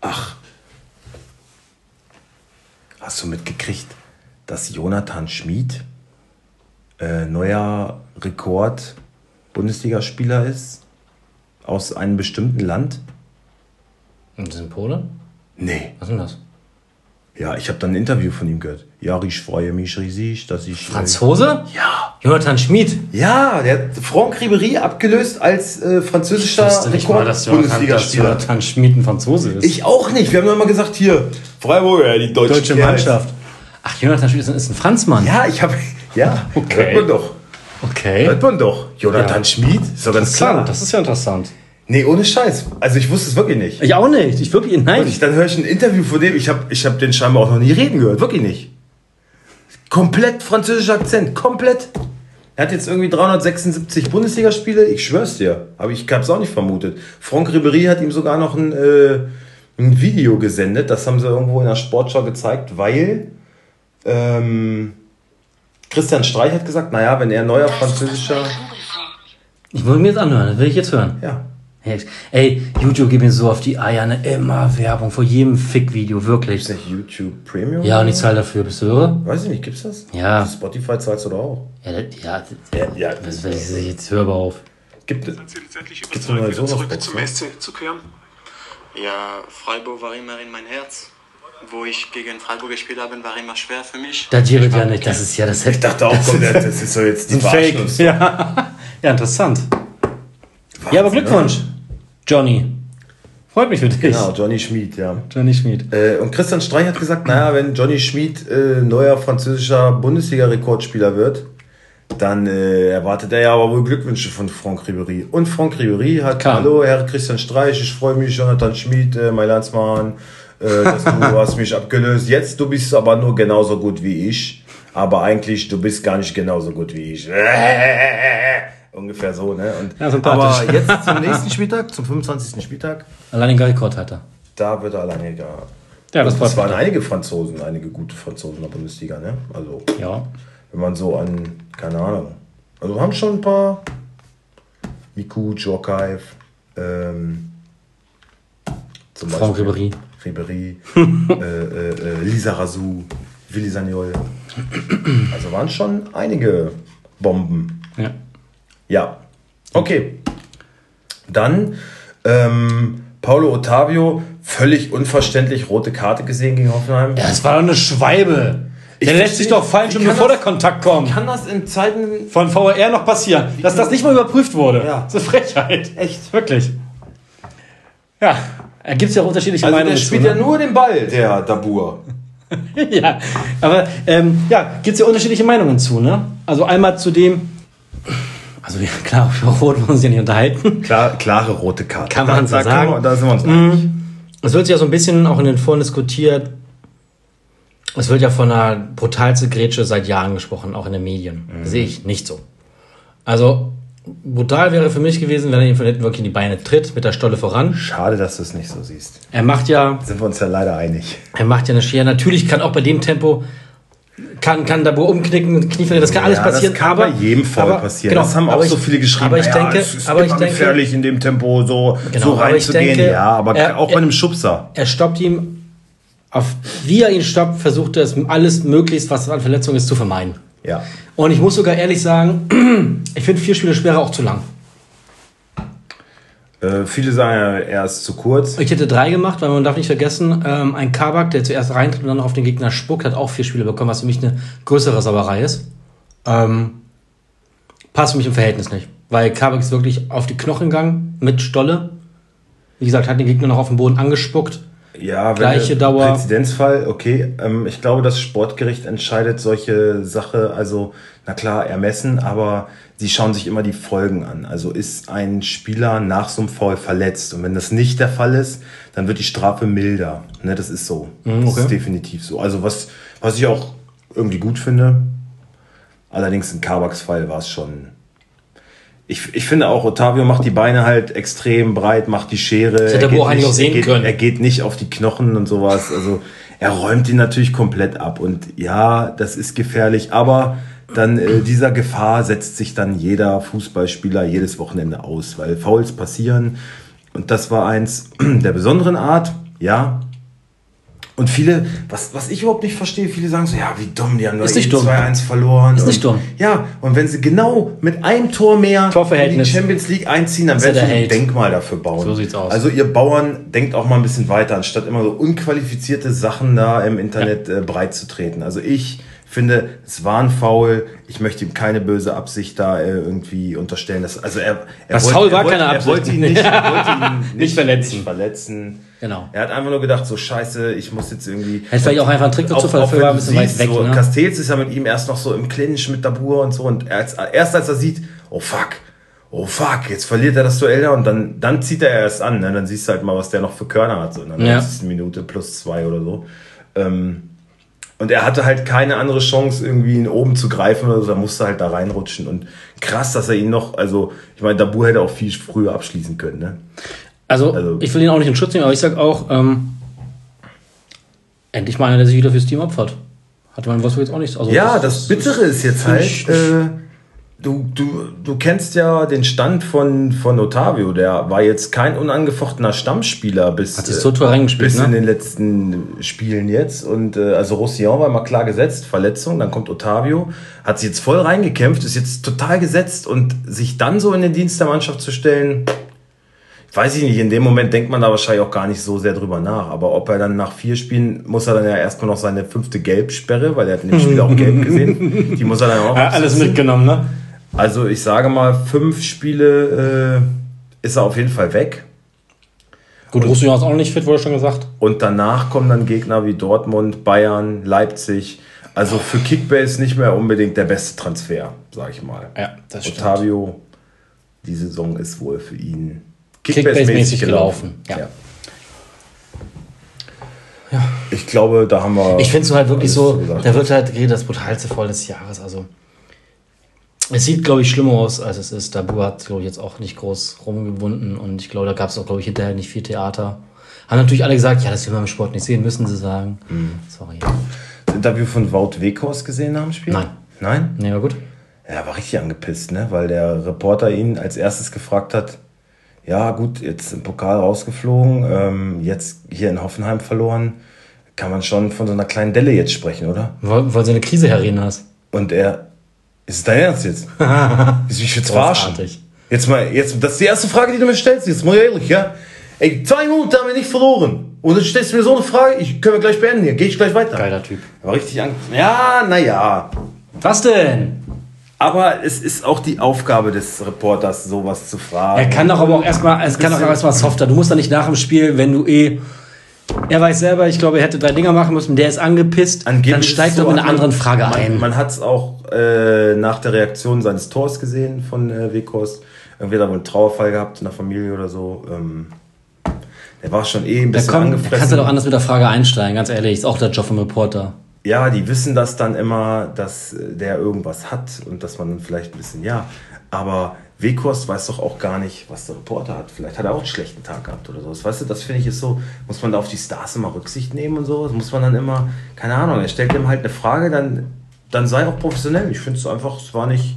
Ach. Hast du mitgekriegt, dass Jonathan Schmid äh, neuer Rekord Bundesligaspieler ist? Aus einem bestimmten Land? Und das sind Pole? Nee. Was ist denn das? Ja, ich habe dann ein Interview von ihm gehört. Ja, ich freue mich riesig, dass ich. Franzose? Ja. Jonathan Schmid. Ja, der hat Franck Ribéry abgelöst als äh, französischer Ich nicht mal, dass Rekord-Bundesligaspieler. Jonathan Schmid ein Franzose ist. Ich auch nicht. Wir haben mal gesagt, hier, Freiburg, ja, die deutsche, Deutsche. Mannschaft. Ach, Jonathan Schmid ist ein- Franzmann. Ja, ich habe. Ja, Okay. hört man doch. Okay. Hört man doch. Jonathan Ja. Schmid, ist doch ganz klar. Das ist ja interessant. Nee, ohne Scheiß. Also ich wusste es wirklich nicht. Ich auch nicht. Ich wirklich, nein. Und ich, dann höre ich ein Interview von dem, ich habe ich hab den scheinbar auch noch nie reden gehört, wirklich nicht. Komplett französischer Akzent, komplett. Er hat jetzt irgendwie 376 Bundesligaspiele, ich schwör's dir, aber ich hab's auch nicht vermutet. Franck Ribéry hat ihm sogar noch ein, äh, ein Video gesendet, das haben sie irgendwo in der Sportschau gezeigt, weil ähm, Christian Streich hat gesagt, naja, wenn er neuer französischer... Ich wollte mir jetzt anhören. Das will ich jetzt hören. Ja, Hey, Ey, YouTube geht mir so auf die Eier. Ne? Immer Werbung vor jedem Fick-Video. Wirklich. ist nicht YouTube Premium? Ja, und ich zahle dafür. Bist du irre? Weiß ich nicht, gibt's das? Ja. Spotify zahlst du doch auch. Ja, das, ja, das, Ja, ja. das, das, jetzt hör mal auf. Gibt es. Gibt's eine Sonos-Box, zurück zum ne? SC zu kehren? Ja, Freiburg war immer in mein Herz. Wo ich gegen Freiburg gespielt habe, war immer schwer für mich. Das gibt ja nicht. Das ist ja das Ich dachte auch, komm, das ist so jetzt *laughs* die ein Fake. Ja. *laughs* ja, interessant. ja, aber Glückwunsch, Johnny. Freut mich für dich. Genau, Johnny Schmid, ja. Johnny Schmid. Äh, und Christian Streich hat gesagt, naja, wenn Johnny Schmid äh, neuer französischer Bundesliga-Rekordspieler wird, dann äh, erwartet er ja aber wohl Glückwünsche von Franck Ribéry. Und Franck Ribéry hat, Kam. hallo Herr Christian Streich, ich freue mich, Jonathan Schmid, äh, mein Landsmann, äh, dass du *laughs* hast mich abgelöst. Jetzt, du bist aber nur genauso gut wie ich, aber eigentlich, du bist gar nicht genauso gut wie ich. *laughs* Ungefähr so, ne? Und, Ja, aber jetzt zum nächsten Spieltag, zum 25. Spieltag, Allein den Rekord hat er. da wird er alleine gar. Ja, das es waren einige Franzosen, einige gute Franzosen in der Bundesliga, ne? Also, Ja. wenn man so an, keine Ahnung. Also haben schon ein paar. Miku, Djorkaev, ähm, zum Franck Ribéry. Ribéry, *laughs* äh, äh, äh, Lisa Razou, Willi Sagnol. Also waren schon einige Bomben. Ja. Ja. Okay. Dann ähm, Paulo Ottavio, völlig unverständlich rote Karte gesehen gegen Hoffenheim. Ja, es war doch eine Schweibe. Ich Der lässt sich doch fallen, schon bevor das- der Kontakt kommt. Kann das in Zeiten. Von VAR noch passieren. Dass das nicht mal überprüft wurde. Ja. Das ist eine Frechheit. Echt? Wirklich. Ja. Da gibt es ja auch unterschiedliche Also Meinungen der spielt zu, ja ne? nur den Ball, der Dabur. *laughs* ja, aber ähm, ja, gibt es ja unterschiedliche Meinungen zu, ne? Also einmal zu dem, also ja, *laughs* klar, über Rot wollen wir uns ja nicht unterhalten. Klar, klare rote Karte. Kann man so da sagen. Mhm. wir- da sind wir uns einig. Es wird ja so ein bisschen auch in den Foren diskutiert. Es wird ja von einer brutalste Grätsche seit Jahren gesprochen, auch in den Medien. Sehe ich nicht so. Also, brutal wäre für mich gewesen, wenn er ihn von hinten wirklich in die Beine tritt, mit der Stolle voran. Schade, dass du es nicht so siehst. Er macht ja, Sind wir uns ja leider einig. er macht ja eine Schere. Natürlich kann auch bei dem Tempo, kann, kann Dabur umknicken, Knie verlieren, das kann alles Ja, passieren. Das kann aber, bei jedem Foul aber- passieren. genau, das haben auch so ich- viele geschrieben. Aber ich naja, denke, es ist aber ich denke, gefährlich in dem Tempo so, Genau, so reinzugehen. denke, ja, aber er- auch bei einem Schubser. er stoppt ihm, auf wie er ihn stoppt, versucht er es alles möglichst, was an Verletzungen ist, zu vermeiden. Ja. Und ich muss sogar ehrlich sagen, *clears throat* ich finde vier Spiele Sperre auch zu lang. Äh, viele sagen ja, er ist zu kurz. Ich hätte drei gemacht, weil man darf nicht vergessen, ähm, ein Kabak, der zuerst reintritt und dann auf den Gegner spuckt, hat auch vier Spiele bekommen, was für mich eine größere Sauerei ist. Ähm, passt für mich im Verhältnis nicht. Weil Kabak ist wirklich auf die Knochen gegangen mit Stolle. Wie gesagt, hat den Gegner noch auf den Boden angespuckt. Ja, wenn Gleiche Dauer. Präzedenzfall, okay. Ähm, ich glaube, das Sportgericht entscheidet solche Sache, also, na klar, ermessen, aber sie schauen sich immer die Folgen an. Also ist ein Spieler nach so einem Foul verletzt und wenn das nicht der Fall ist, dann wird die Strafe milder. Ne, das ist so. Das Mhm, okay. ist definitiv so. Also was, was ich auch irgendwie gut finde. Allerdings im Kabaks Fall war es schon. Ich, ich finde auch, Otavio macht die Beine halt extrem breit, macht die Schere. hätte Er auch eigentlich nicht- sehen er geht, können. Er geht nicht auf die Knochen und sowas. Also er räumt ihn natürlich komplett ab. Und ja, das ist gefährlich, aber dann äh, dieser Gefahr setzt sich dann jeder Fußballspieler jedes Wochenende aus, weil Fouls passieren. Und das war eins der besonderen Art, ja. Und viele, was, was ich überhaupt nicht verstehe, viele sagen so, ja, wie dumm, die haben doch Ist nicht eh dumm. 2-1 verloren. Ist nicht und, dumm. Ja, und wenn sie genau mit einem Tor mehr in die Champions League einziehen, dann er werden sie ein. Denkmal dafür bauen. So sieht's aus. Also ihr Bauern, denkt auch mal ein bisschen weiter, anstatt immer so unqualifizierte Sachen da im Internet äh, breit zu treten. Also ich finde, es war ein Foul. Ich möchte ihm keine böse Absicht da äh, irgendwie unterstellen. Das, also er, er Das wollte- Foul er war wollte, keine Er wollte Absicht. ihn nicht, er wollte ihn *laughs* nicht, Nicht verletzen. Nicht verletzen. Genau. Er hat einfach nur gedacht, so scheiße, ich muss jetzt irgendwie. Hätte vielleicht auch einfach einen Trick dazu, weil dafür war ein bisschen weit siehst, weg, So, ne? Castells ist ja mit ihm erst noch so im Clinch mit Dabur und so. Und erst, erst als er sieht, oh fuck, oh fuck, jetzt verliert er das Duell da und dann, dann zieht er erst an. Ne? Dann siehst du halt mal, was der noch für Körner hat. So in der Ja. 90. Minute plus zwei oder so. Ähm, und er hatte halt keine andere Chance, irgendwie ihn oben zu greifen oder so. Da musste halt da reinrutschen. Und krass, dass er ihn noch, also, ich meine, Dabur hätte auch viel früher abschließen können, ne? Also, Also- ich will ihn auch nicht in Schutz nehmen, aber ich sag auch, ähm, endlich mal einer, der sich wieder fürs Team opfert. Hatte man Wolfsburg jetzt auch nicht. Also, Ja, das Bittere ist jetzt halt, äh, du, du, du kennst ja den Stand von, von Otavio. Der war jetzt kein unangefochtener Stammspieler bis, Hat sich so toll reingespielt, bis ne? in den letzten Spielen jetzt. Und äh, also Roussillon war mal klar gesetzt, Verletzung. Dann kommt Otavio, hat sich jetzt voll reingekämpft, ist jetzt total gesetzt und sich dann so in den Dienst der Mannschaft zu stellen, weiß ich nicht, in dem Moment denkt man da wahrscheinlich auch gar nicht so sehr drüber nach. Aber ob er dann nach vier Spielen, muss er dann ja erstmal noch seine fünfte Gelbsperre, weil er hat in dem Spiel auch gelb *laughs* gesehen. Die muss er dann auch Ja, alles mitgenommen, ne? Also ich sage mal, fünf Spiele äh, ist er auf jeden Fall weg. Gut, Roussillon ist auch noch nicht fit, wurde schon gesagt. Und danach kommen dann Gegner wie Dortmund, Bayern, Leipzig. Also für Kickbase nicht mehr unbedingt der beste Transfer, sage ich mal. Ja, das stimmt. Otavio, die Saison ist wohl für ihn Kickbase-mäßig gelaufen, ja. Ich glaube, da haben wir. Ich finde es halt wirklich so, da wird halt geredet, das brutalste Voll des Jahres. Also, es sieht, glaube ich, schlimmer aus, als es ist. Dabu hat, glaube ich, jetzt auch nicht groß rumgewunden und ich glaube, da gab es auch, glaube ich, hinterher nicht viel Theater. Haben natürlich alle gesagt, ja, das will man im Sport nicht sehen, müssen sie sagen. Mhm. Sorry. Das Interview von Wout Weghorst gesehen nach dem Spiel? Nein. Nein? Nee, war gut. Er war richtig angepisst, ne? weil der Reporter ihn als erstes gefragt hat, ja gut, jetzt im Pokal rausgeflogen, ähm, jetzt hier in Hoffenheim verloren, kann man schon von so einer kleinen Delle jetzt sprechen, oder? Weil, weil sie eine Krise herreden hast. Und er, ist es dein Ernst jetzt? *laughs* Ist mich jetzt verarschen? Jetzt mal, jetzt, das ist die erste Frage, die du mir stellst, jetzt mal ehrlich, ja? Ey, zwei Minuten haben wir nicht verloren. Und dann stellst du mir so eine Frage, ich können wir gleich beenden hier, gehe ich gleich weiter. Geiler Typ. Er war richtig angepisst. Ja, naja. Was denn? Aber es ist auch die Aufgabe des Reporters, sowas zu fragen. Er kann doch aber auch erstmal, es kann doch erstmal softer. Du musst doch nicht nach dem Spiel, wenn du eh. Er weiß selber, ich glaube, er hätte drei Dinger machen müssen, der ist angepisst, Angeblich dann steigt doch so, in eine hat man- andere Frage man, ein. Man hat es auch äh, nach der Reaktion seines Tors gesehen von äh, Weghorst. Irgendwie hat er wohl einen Trauerfall gehabt in der Familie oder so. Ähm, der war schon eh ein Da bisschen komm, angefressen. kannst du doch anders mit der Frage einsteigen, ganz ehrlich. Ist auch der Job vom Reporter. Ja, die wissen das dann immer, dass äh, der irgendwas hat und dass man dann vielleicht ein bisschen, ja. Aber Weghorst weiß doch auch gar nicht, was der Reporter hat. Vielleicht hat er auch einen schlechten Tag gehabt oder so. Das, weißt du, das finde ich ist so, muss man da auf die Stars immer Rücksicht nehmen und so. Das muss man dann immer, keine Ahnung, er stellt ihm halt eine Frage, dann, dann sei auch professionell. Ich finde es einfach, es war nicht.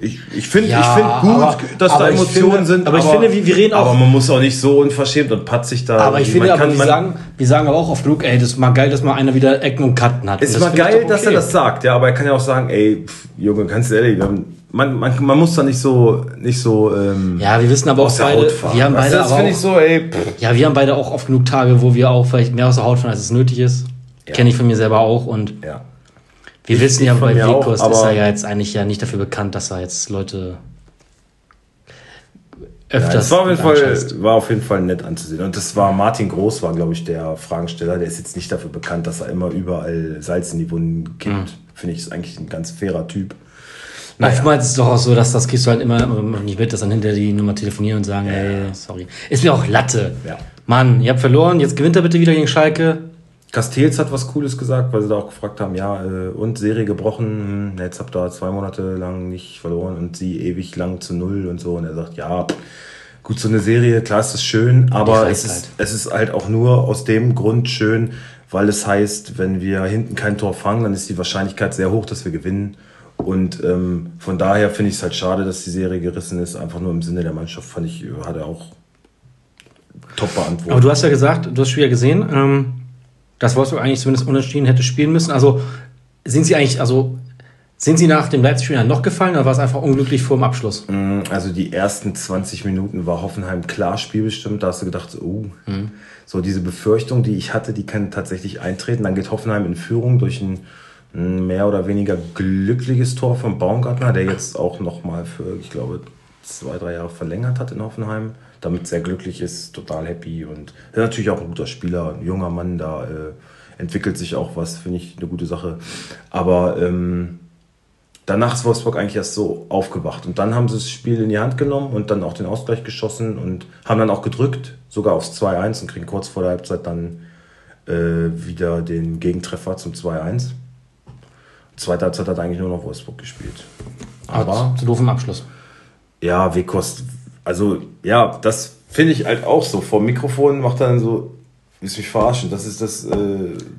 Ich, ich finde Ja, ich find gut, aber- dass aber da Emotionen finde- sind. aber ich finde, wir- wir reden auch- Aber man muss auch nicht so unverschämt und patzig da. Aber ich finde, man aber kann- wir sagen, wir sagen aber auch oft genug, ey, das ist mal geil, dass mal einer wieder Ecken und Kanten hat. Es ist mal geil, doch dass er okay. das sagt, ja, aber er kann ja auch sagen, ey, pff, Junge, ganz ehrlich, wir haben man, man, man muss da nicht so, nicht so. Ähm, Ja, wir wissen aber auch beide, wir haben beide das aber finde auch, ich so, ey. Pff. ja, wir haben beide auch oft genug Tage, wo wir auch vielleicht mehr aus der Haut fahren, als es nötig ist. Kenne ich von mir selber auch und Ja. Wir wissen ja, bei Wehkost ist er ja jetzt eigentlich ja nicht dafür bekannt, dass er jetzt Leute Ja, öfters das war auf, jeden Fall, war auf jeden Fall nett anzusehen. Und das war Martin Groß, war, glaube ich, der Fragensteller. Der ist jetzt nicht dafür bekannt, dass er immer überall Salz in die Wunden kippt. Mhm. Finde ich, ist eigentlich ein ganz fairer Typ. Oftmals ist es doch auch so, dass das kriegst du halt immer immer nicht mit, dass dann hinter die Nummer telefonieren und sagen, ey, sorry. Ist mir auch Latte. Ja. Mann, ihr habt verloren, jetzt gewinnt er bitte wieder gegen Schalke. Castells hat was Cooles gesagt, weil sie da auch gefragt haben, ja, äh, und Serie gebrochen, hm, jetzt habt ihr zwei Monate lang nicht verloren und sie ewig lang zu null und so. Und er sagt, ja, gut, so eine Serie, klar ist das schön, aber es ist, halt. es ist halt auch nur aus dem Grund schön, weil es heißt, wenn wir hinten kein Tor fangen, dann ist die Wahrscheinlichkeit sehr hoch, dass wir gewinnen. Und ähm, von daher finde ich es halt schade, dass die Serie gerissen ist. Einfach nur im Sinne der Mannschaft fand ich, hat er auch top beantwortet. Aber du hast ja gesagt, du hast Spiel ja gesehen, ähm, dass Wolfsburg eigentlich zumindest unentschieden hätte spielen müssen. Also sind sie eigentlich, also sind sie nach dem Leipzig-Spiel dann noch gefallen oder war es einfach unglücklich vor dem Abschluss? Also die ersten 20 Minuten war Hoffenheim klar spielbestimmt. Da hast du gedacht, so, uh, so diese Befürchtung, die ich hatte, die kann tatsächlich eintreten. Dann geht Hoffenheim in Führung durch ein ein mehr oder weniger glückliches Tor von Baumgartner, der jetzt auch nochmal für, ich glaube, zwei, drei Jahre verlängert hat in Hoffenheim. Damit sehr glücklich ist, total happy und ist natürlich auch ein guter Spieler, ein junger Mann, da äh, entwickelt sich auch was, finde ich eine gute Sache. Aber ähm, danach ist Wolfsburg eigentlich erst so aufgewacht. Und dann haben sie das Spiel in die Hand genommen und dann auch den Ausgleich geschossen und haben dann auch gedrückt, sogar aufs 2-1 und kriegen kurz vor der Halbzeit dann äh, wieder den Gegentreffer zum 2-1. Zweite Halbzeit hat eigentlich nur noch Wolfsburg gespielt. Aber zu doofem Abschluss. Ja, Wekost, also ja, das finde ich halt auch so. Vor dem Mikrofon macht er dann so, willst du mich verarschen? Das ist das, äh,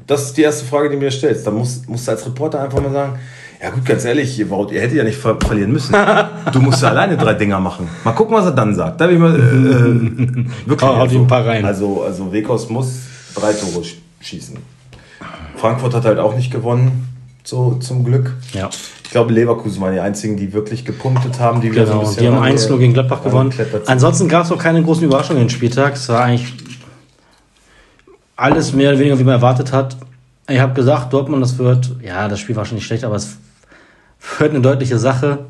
das ist die erste Frage, die du mir stellst. Da musst, musst du als Reporter einfach mal sagen, ja gut, ganz ehrlich, ihr, Wout, ihr hättet ja nicht ver verlieren müssen. Du musst ja alleine drei Dinger machen. Mal gucken, was er dann sagt. Da will ich mal äh, wirklich. Haut ihm ein paar rein. Also, also Wekost muss drei Tore sch- schießen. Frankfurt hat halt auch nicht gewonnen, so zum Glück. Ja. Ich glaube, Leverkusen waren die einzigen, die wirklich gepunktet haben. Die wieder so ein Genau, bisschen die haben range- 1-0 gegen Gladbach gewonnen. Ansonsten gab es auch keine großen Überraschungen den Spieltag. Es war eigentlich alles mehr oder weniger, wie man erwartet hat. Ich habe gesagt, Dortmund, das wird, ja, das Spiel war schon nicht schlecht, aber es wird eine deutliche Sache.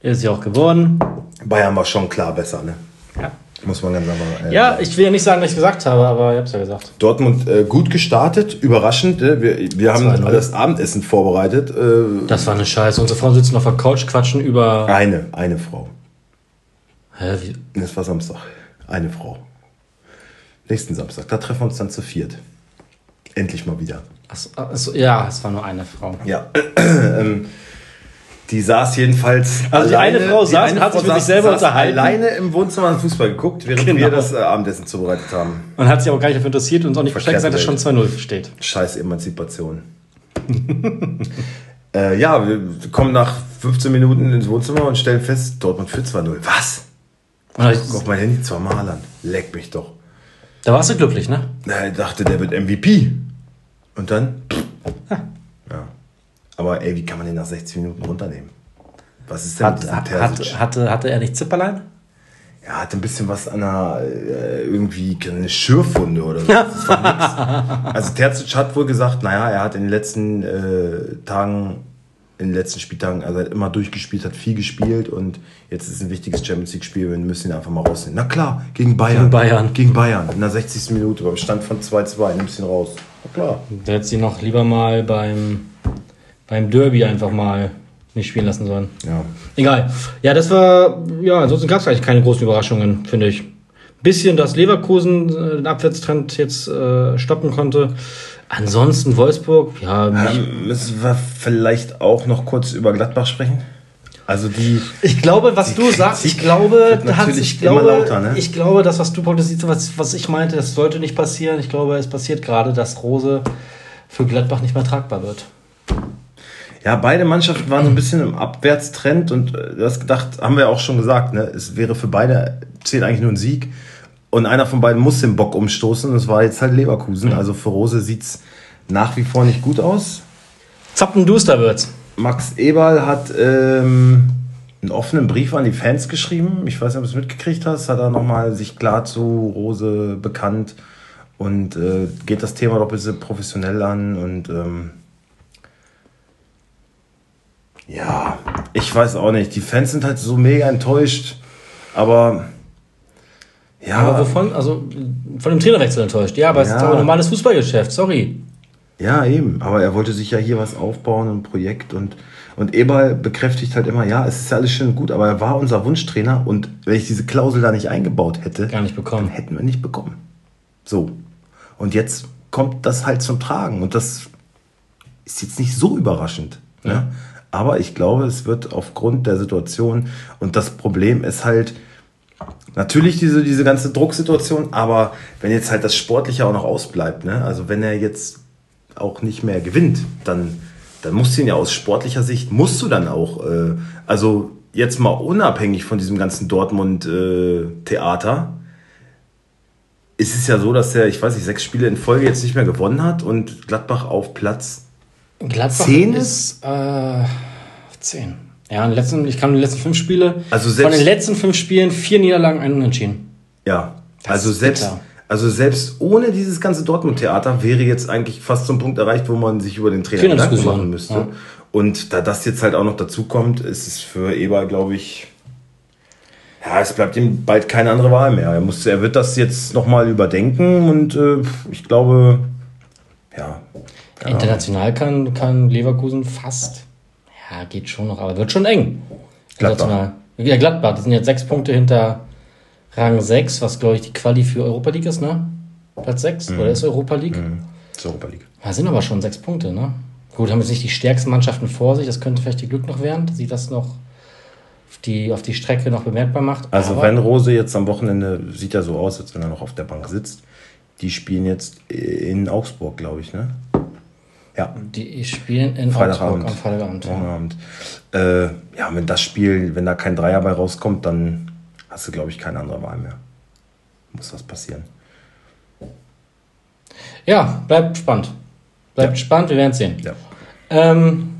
Ist ja auch geworden. Bayern war schon klar besser, ne? Ja. Muss man ganz einfach. äh, Ja, ich will ja nicht sagen, dass ich gesagt habe, aber ich habe es ja gesagt. Dortmund äh, gut gestartet, überraschend. Äh, wir, wir haben 2-0. das Abendessen vorbereitet. Äh, Das war eine Scheiße. Unsere Frauen sitzen auf der Couch, quatschen über. eine, eine Frau. Hä, wie? Das war Samstag. Eine Frau. Nächsten Samstag. Da treffen wir uns dann zu viert. Endlich mal wieder. Achso, achso, ja, es war nur eine Frau. Ja. *clears throat* ähm, die saß jedenfalls. Also die eine Frau saß und hat sich mit sich selber unterhalten. alleine im Wohnzimmer an Fußball geguckt, während Genau. wir das äh, Abendessen zubereitet haben. Und hat sich aber gar nicht dafür interessiert und auch nicht versteckt, Verkehrte es schon 2-0 steht. Scheiß Emanzipation. *laughs* äh, ja, wir kommen nach 15 Minuten ins Wohnzimmer und stellen fest, Dortmund führt 2-0. Was? Ich, Auf mein Handy zweimal Haaland. Leck mich doch. da warst du glücklich, ne? Na, ich dachte, der wird MVP. Und dann? Ja. Aber ey, wie kann man den nach 60 Minuten runternehmen? Was ist denn mit Hat, diesem hat, Terzic? hat, hatte, hatte er nicht Zipperlein? Er hatte ein bisschen was an einer, äh, irgendwie eine Schürfwunde oder so. Das war nix. *laughs* Also Terzic hat wohl gesagt, naja, er hat in den letzten äh, Tagen, in den letzten Spieltagen, also er hat immer durchgespielt, hat viel gespielt und jetzt ist ein wichtiges Champions League Spiel, wir müssen ihn einfach mal rausnehmen. Na klar, gegen Bayern. Gegen Bayern. Gegen Bayern, in der 60. Minute, beim Stand von 2-2, nimmst ihn raus. Na klar. Der hätte sie noch lieber mal beim, beim Derby einfach mal nicht spielen lassen sollen. Ja. Egal. Ja, das war, ja, ansonsten gab es eigentlich keine großen Überraschungen, finde ich. Bisschen, dass Leverkusen äh, den Abwärtstrend jetzt äh, stoppen konnte. Ansonsten Wolfsburg, ja, Ähm, müssen wir vielleicht auch noch kurz über Gladbach sprechen? Also die, Ich glaube, was du sagst, ich glaube, natürlich ich glaube, lauter, ne? ich glaube, das, was du protestierst, was, was ich meinte, das sollte nicht passieren. Ich glaube, es passiert gerade, dass Rose für Gladbach nicht mehr tragbar wird. Ja, beide Mannschaften waren so ein bisschen im Abwärtstrend und äh, du hast gedacht, haben wir auch schon gesagt, ne, es wäre für beide, zählt eigentlich nur ein Sieg. Und einer von beiden muss den Bock umstoßen und das war jetzt halt Leverkusen. Also für Rose sieht's nach wie vor nicht gut aus. Zappenduster wird's. Max Eberl hat ähm, einen offenen Brief an die Fans geschrieben. Ich weiß nicht, ob du es mitgekriegt hast. Hat er nochmal sich klar zu Rose bekannt und äh, geht das Thema doch ein bisschen professionell an und ähm, ja, ich weiß auch nicht. Die Fans sind halt so mega enttäuscht, aber ja. Aber wovon? Also von dem Trainerwechsel enttäuscht. Ja, aber es ist Ja. aber ein normales Fußballgeschäft, sorry. Ja, eben. Aber er wollte sich ja hier was aufbauen, ein Projekt. Und, und Eberl bekräftigt halt immer, ja, es ist ja alles schön und gut, aber er war unser Wunschtrainer. Und wenn ich diese Klausel da nicht eingebaut hätte, Gar nicht bekommen. hätten wir nicht bekommen. So. Und jetzt kommt das halt zum Tragen. Und das ist jetzt nicht so überraschend. Ne? Aber ich glaube, es wird aufgrund der Situation und das Problem ist halt natürlich diese, diese ganze Drucksituation, aber wenn jetzt halt das Sportliche auch noch ausbleibt, ne? also wenn er jetzt auch nicht mehr gewinnt, dann, dann musst du ihn ja aus sportlicher Sicht, musst du dann auch, äh, also jetzt mal unabhängig von diesem ganzen Dortmund-Theater, ist es ja so, dass er, ich weiß nicht, sechs Spiele in Folge jetzt nicht mehr gewonnen hat und Gladbach auf Platz Gladbach Zehn ist äh, zehn. Ja, in den letzten, ich kann die letzten fünf Spiele. Also von selbst- den letzten fünf Spielen vier Niederlagen, einen Unentschieden. Ja, Das also selbst, bitter. also selbst ohne dieses ganze Dortmund-Theater wäre jetzt eigentlich fast zum Punkt erreicht, wo man sich über den Trainer Gedanken machen müsste. ja. Und da das jetzt halt auch noch dazu kommt, ist es für Eber, glaube ich, ja, es bleibt ihm bald keine andere Wahl mehr. Er, muss, er wird das jetzt nochmal überdenken und äh, ich glaube, ja, International kann, kann Leverkusen fast. Ja, geht schon noch, aber wird schon eng. Gladbach. International. Ja, Gladbach, die sind jetzt sechs Punkte hinter Rang 6, was glaube ich die Quali für Europa League ist, ne? Platz 6 Mhm. oder ist Europa League? ist Europa League. Ja, sind aber schon sechs Punkte, ne? Gut, haben jetzt nicht die stärksten Mannschaften vor sich, das könnte vielleicht die Glück noch werden, dass sie das noch auf die, auf die Strecke noch bemerkbar macht. Also wenn Rose jetzt am Wochenende, sieht ja so aus, als wenn er noch auf der Bank sitzt, die spielen jetzt in Augsburg, glaube ich, ne? Ja. die spielen in Freitagabend. Augsburg am Freitagabend. Ja. Morgenabend. Äh, ja, wenn das Spiel, wenn da kein Dreier bei rauskommt, dann hast du, glaube ich, keine andere Wahl mehr. Muss was passieren. ja, bleibt spannend. Bleibt Ja. spannend, wir werden es sehen. Ja. Ähm,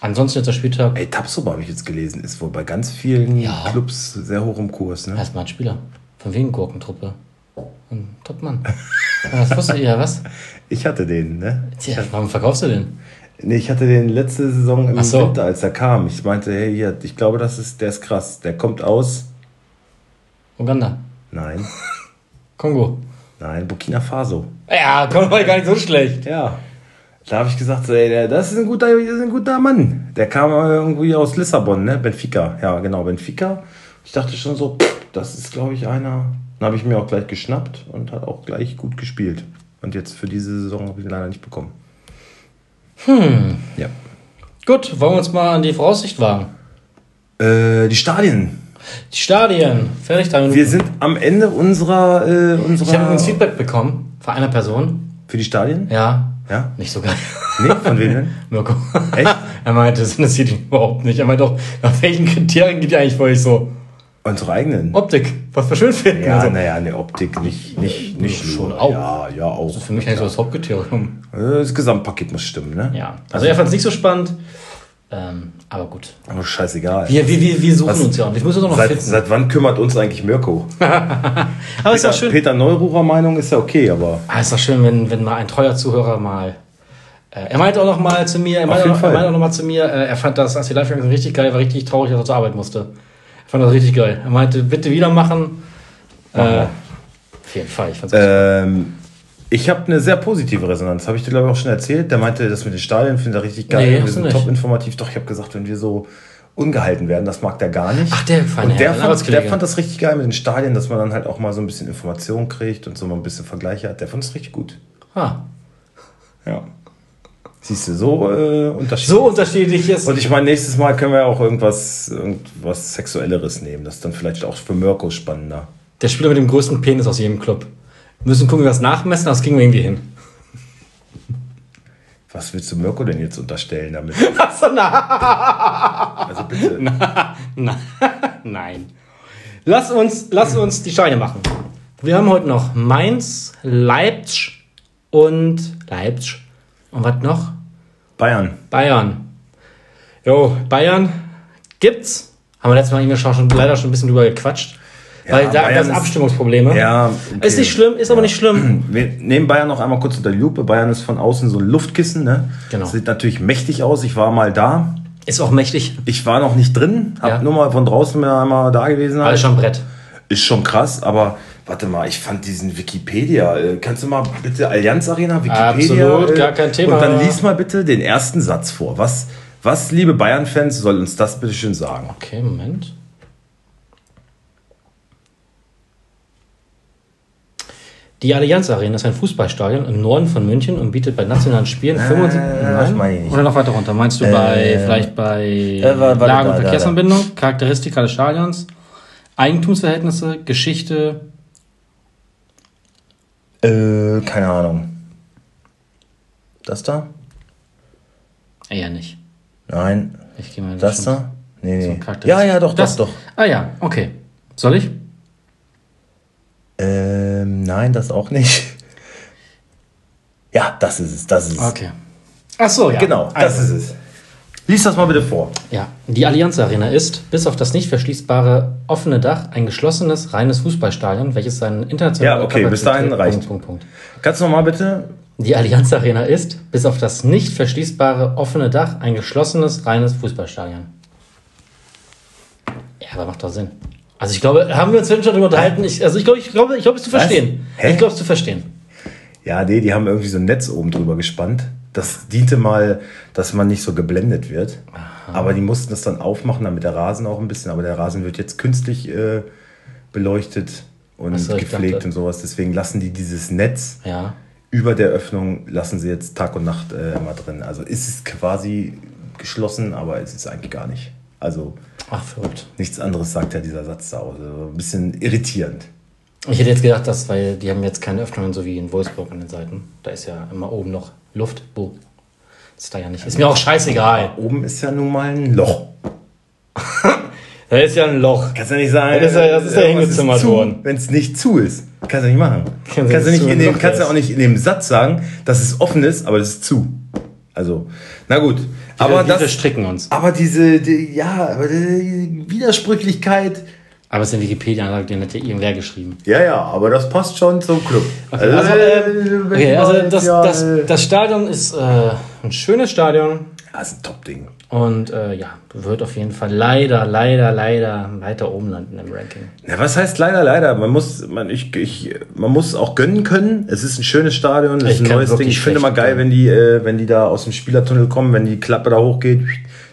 ansonsten jetzt der Spieltag. Ey, Tapsoba habe ich jetzt gelesen, ist wohl bei ganz vielen Ja. Clubs sehr hoch im Kurs. Ne? Erstmal ein Spieler. Von wegen Gurkentruppe. Ein Topmann. *laughs* Ja, das wusste ihr, was? *laughs* Ich hatte den, ne? Tja, warum verkaufst du den? Nee, ich hatte den letzte Saison im so. Winter, als er kam. Ich meinte, hey, hier, ich glaube, das ist, der ist krass. Der kommt aus. Uganda. Nein, *laughs* Kongo. nein, Burkina Faso. Ja, kommt war gar nicht so schlecht. Ja. Da habe ich gesagt, ey, der, das, ist ein guter, das ist ein guter Mann. Der kam irgendwie aus Lissabon, ne? Benfica. Ja, genau, Benfica. Ich dachte schon so, das ist, glaube ich, einer. Dann habe ich mir auch gleich geschnappt und hat auch gleich gut gespielt. Und jetzt für diese Saison habe ich ihn leider nicht bekommen. Hm. Ja. Gut, wollen wir uns mal an die Voraussicht wagen. Äh, die Stadien. Die Stadien. Fertig, Minuten. Wir sind am Ende unserer. Äh, unserer ich habe übrigens Feedback bekommen von einer Person. für die Stadien? Ja. Ja? Nicht so geil. Nee, von wem denn? *laughs* Mirko. Echt? er meinte, das interessiert ihn überhaupt nicht. Er meinte auch, nach welchen Kriterien geht ihr eigentlich für euch so? Unsere eigenen. Optik, was wir schön finden. Ja, Also, naja, eine Optik, nicht, nicht, nicht Schon nur. auch. Ja, ja, auch. das ist für mich eigentlich so das Hauptkriterium. Das Gesamtpaket muss stimmen, ne? Ja. Also er fand es nicht so spannend. Ähm, aber gut. Aber scheißegal. Wir, wir, wir, wir suchen Was- uns ja auch. Ich muss uns noch Seit, finden. seit wann kümmert uns eigentlich Mirko? *laughs* aber ist Peter, doch schön. Peter Neururer Meinung ist ja okay, aber Ah, ist doch schön, wenn, wenn mal ein treuer Zuhörer mal. Äh, er meinte auch noch mal zu mir, er meinte, auch, er meinte auch noch mal zu mir, äh, er fand das, als die live gegangen sind, richtig geil, war richtig traurig, dass er zur Arbeit musste. Er fand das richtig geil. Er meinte, bitte wieder machen. Äh, auf jeden Fall. Ich fand's ähm, ich habe eine sehr positive Resonanz. Habe ich dir, glaube ich, auch schon erzählt. Der meinte, das mit den Stadien findet er richtig geil. Nee, wir sind top informativ. Doch, ich habe gesagt, wenn wir so ungehalten werden, das mag der gar nicht. Ach, der feine Und der, fand, der fand das richtig geil mit den Stadien, dass man dann halt auch mal so ein bisschen Informationen kriegt und so mal ein bisschen Vergleiche hat. Der fand es richtig gut. ah, Ja. Siehst du, so äh, unterschiedlich. so unterschiedlich ist. Und ich meine, nächstes Mal können wir auch irgendwas, irgendwas Sexuelleres nehmen. Das ist dann vielleicht auch für Mirko spannender. Der Spieler mit dem größten Penis aus jedem Club. Wir müssen gucken, wie wir das nachmessen, das kriegen wir irgendwie hin. Was willst du Mirko denn jetzt unterstellen damit? *laughs* Achso, na, Also bitte. na, *laughs* nein. Lass uns, lass uns die Steine machen. Wir haben heute noch Mainz, Leipzig und Leipzig. Und was noch? Bayern. Bayern. Jo, Bayern gibt's. Haben wir letztes Mal irgendwie schon, leider schon ein bisschen drüber gequatscht. weil da Bayern gab Abstimmungsprobleme. Ja, okay. Ist nicht schlimm, ist aber nicht schlimm. *clears throat* Wir nehmen Bayern noch einmal kurz unter die Lupe. Bayern ist von außen so ein Luftkissen. Ne? Genau. Sieht natürlich mächtig aus. Ich war mal da. Ist auch mächtig. Ich war noch nicht drin. Hab Ja. nur mal von draußen einmal da gewesen. Alles schon ein Brett. Ist schon krass, aber warte mal, ich fand diesen Wikipedia. Äh, kannst du mal bitte Allianz Arena, Wikipedia? Absolut, äh, gar kein Thema. Und dann lies mal bitte den ersten Satz vor. Was, was liebe Bayern-Fans, soll uns das bitte schön sagen? Okay, Moment. Die Allianz Arena ist ein Fußballstadion im Norden von München und bietet bei nationalen Spielen 75. das meine ich nicht. Oder noch weiter runter. Meinst du bei Äh, vielleicht bei äh, warte, Lage- da, und Verkehrsanbindung, Charakteristika des Stadions, Eigentumsverhältnisse, Geschichte, Äh, keine Ahnung. Das da? eher nicht. Nein. Ich gehe mal Das da? Nee, so nee. Charakteristik. ja, ja, doch, das, doch, doch. Ah ja, okay. Soll ich? Ähm, nein, das auch nicht. *laughs* Ja, das ist es, das ist es. Okay. Ach so, ja. Genau, das Also, ist es. Lies das mal bitte vor. Ja, die Allianz Arena ist, bis auf das nicht verschließbare offene Dach, ein geschlossenes, reines Fußballstadion, welches seinen internationalen Ja, okay, bis dahin reicht. Punkt, Punkt, Punkt. Kannst du noch mal bitte? Die Allianz Arena ist, bis auf das nicht verschließbare offene Dach, ein geschlossenes, reines Fußballstadion. Ja, aber macht doch Sinn. Also ich glaube, haben wir uns schon darüber unterhalten? Ich, also ich glaube, ich glaube, ich glaube es zu verstehen. Ich glaube es zu verstehen. Ja, nee, die haben irgendwie so ein Netz oben drüber gespannt. Das diente mal, dass man nicht so geblendet wird. Aber die mussten das dann aufmachen, damit der Rasen auch ein bisschen. Aber der Rasen wird jetzt künstlich äh, beleuchtet und so, gepflegt dachte- und sowas. Deswegen lassen die dieses Netz Ja. über der Öffnung, lassen sie jetzt Tag und Nacht äh, immer drin. Also ist es quasi geschlossen, aber es ist eigentlich gar nicht. Also Ach, verrückt. nichts anderes sagt ja dieser Satz da. Also ein bisschen irritierend. Ich hätte jetzt gedacht, dass, weil die haben jetzt keine Öffnungen so wie in Wolfsburg an den Seiten. Da ist ja immer oben noch Luft. Das ist da ja nicht. Ist mir auch scheißegal. Oben ist ja nun mal ein Loch. *laughs* Da ist ja ein Loch. Kannst du nicht sagen, Das ist ja- das ist ja hingezimmert worden. Wenn es nicht zu ist. Kannst du nicht machen. *laughs* Kannst Kannst, nicht in dem, kannst du auch nicht in dem Satz sagen, dass es offen ist, aber das ist zu. Also, na gut. Aber, wir, wir das, stricken uns. aber diese, die, ja, aber die Widersprüchlichkeit, Aber es ist in Wikipedia, den hat ja irgendwer geschrieben. ja, ja, aber das passt schon zum Club. Okay, also, ähm, wenn okay, man also das, das, äh, das Stadion ist äh, ein schönes Stadion ja, ist ein Top-Ding. und äh, ja, wird auf jeden Fall leider, leider, leider weiter oben landen im Ranking. Ja, was heißt leider, leider? Man muss, man, ich, ich, man muss auch gönnen können. Es ist ein schönes Stadion, es ist ein neues Ding. Ich finde mal schlecht geil, wenn die, äh, wenn die da aus dem Spielertunnel kommen, wenn die Klappe da hochgeht.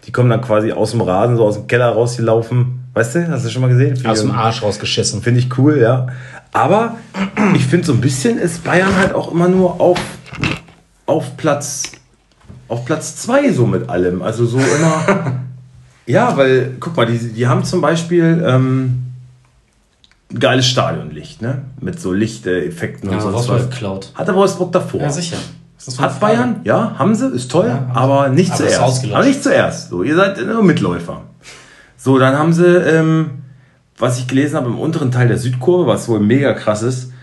Die kommen dann quasi aus dem Rasen, so aus dem Keller rausgelaufen. Weißt du, hast du schon mal gesehen? Finde Aus dem Arsch rausgeschissen. Finde ich cool, ja. Aber ich finde so ein bisschen ist Bayern halt auch immer nur auf, auf Platz auf Platz zwei so mit allem. Also so immer. *laughs* ja, weil, guck mal, die, die haben zum Beispiel ähm, geiles Stadionlicht, ne? Mit so Lichteffekten und Ja, sonst Wolfsburg was. geklaut. Hatte Wolfsburg davor. Ja, sicher. Hat Bayern, ja, haben sie, ist toll, aber nicht Aber zuerst. Aber nicht zuerst. So, ihr seid nur Mitläufer. So, dann haben sie, ähm, was ich gelesen habe, im unteren Teil der Südkurve, was wohl mega krass ist,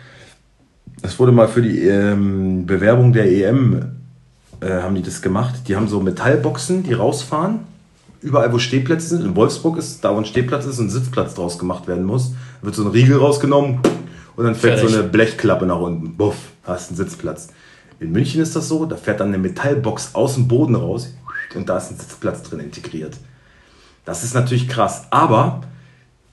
das wurde mal für die ähm, Bewerbung der EM, äh, haben die das gemacht. Die haben so Metallboxen, die rausfahren. Überall, wo Stehplätze sind. In Wolfsburg ist, da wo ein Stehplatz ist, ein Sitzplatz draus gemacht werden muss. Da wird so ein Riegel rausgenommen und dann fällt Fertig. so eine Blechklappe nach unten. Buff, hast einen Sitzplatz. In München ist das so, da fährt dann eine Metallbox aus dem Boden raus und da ist ein Sitzplatz drin integriert. Das ist natürlich krass. Aber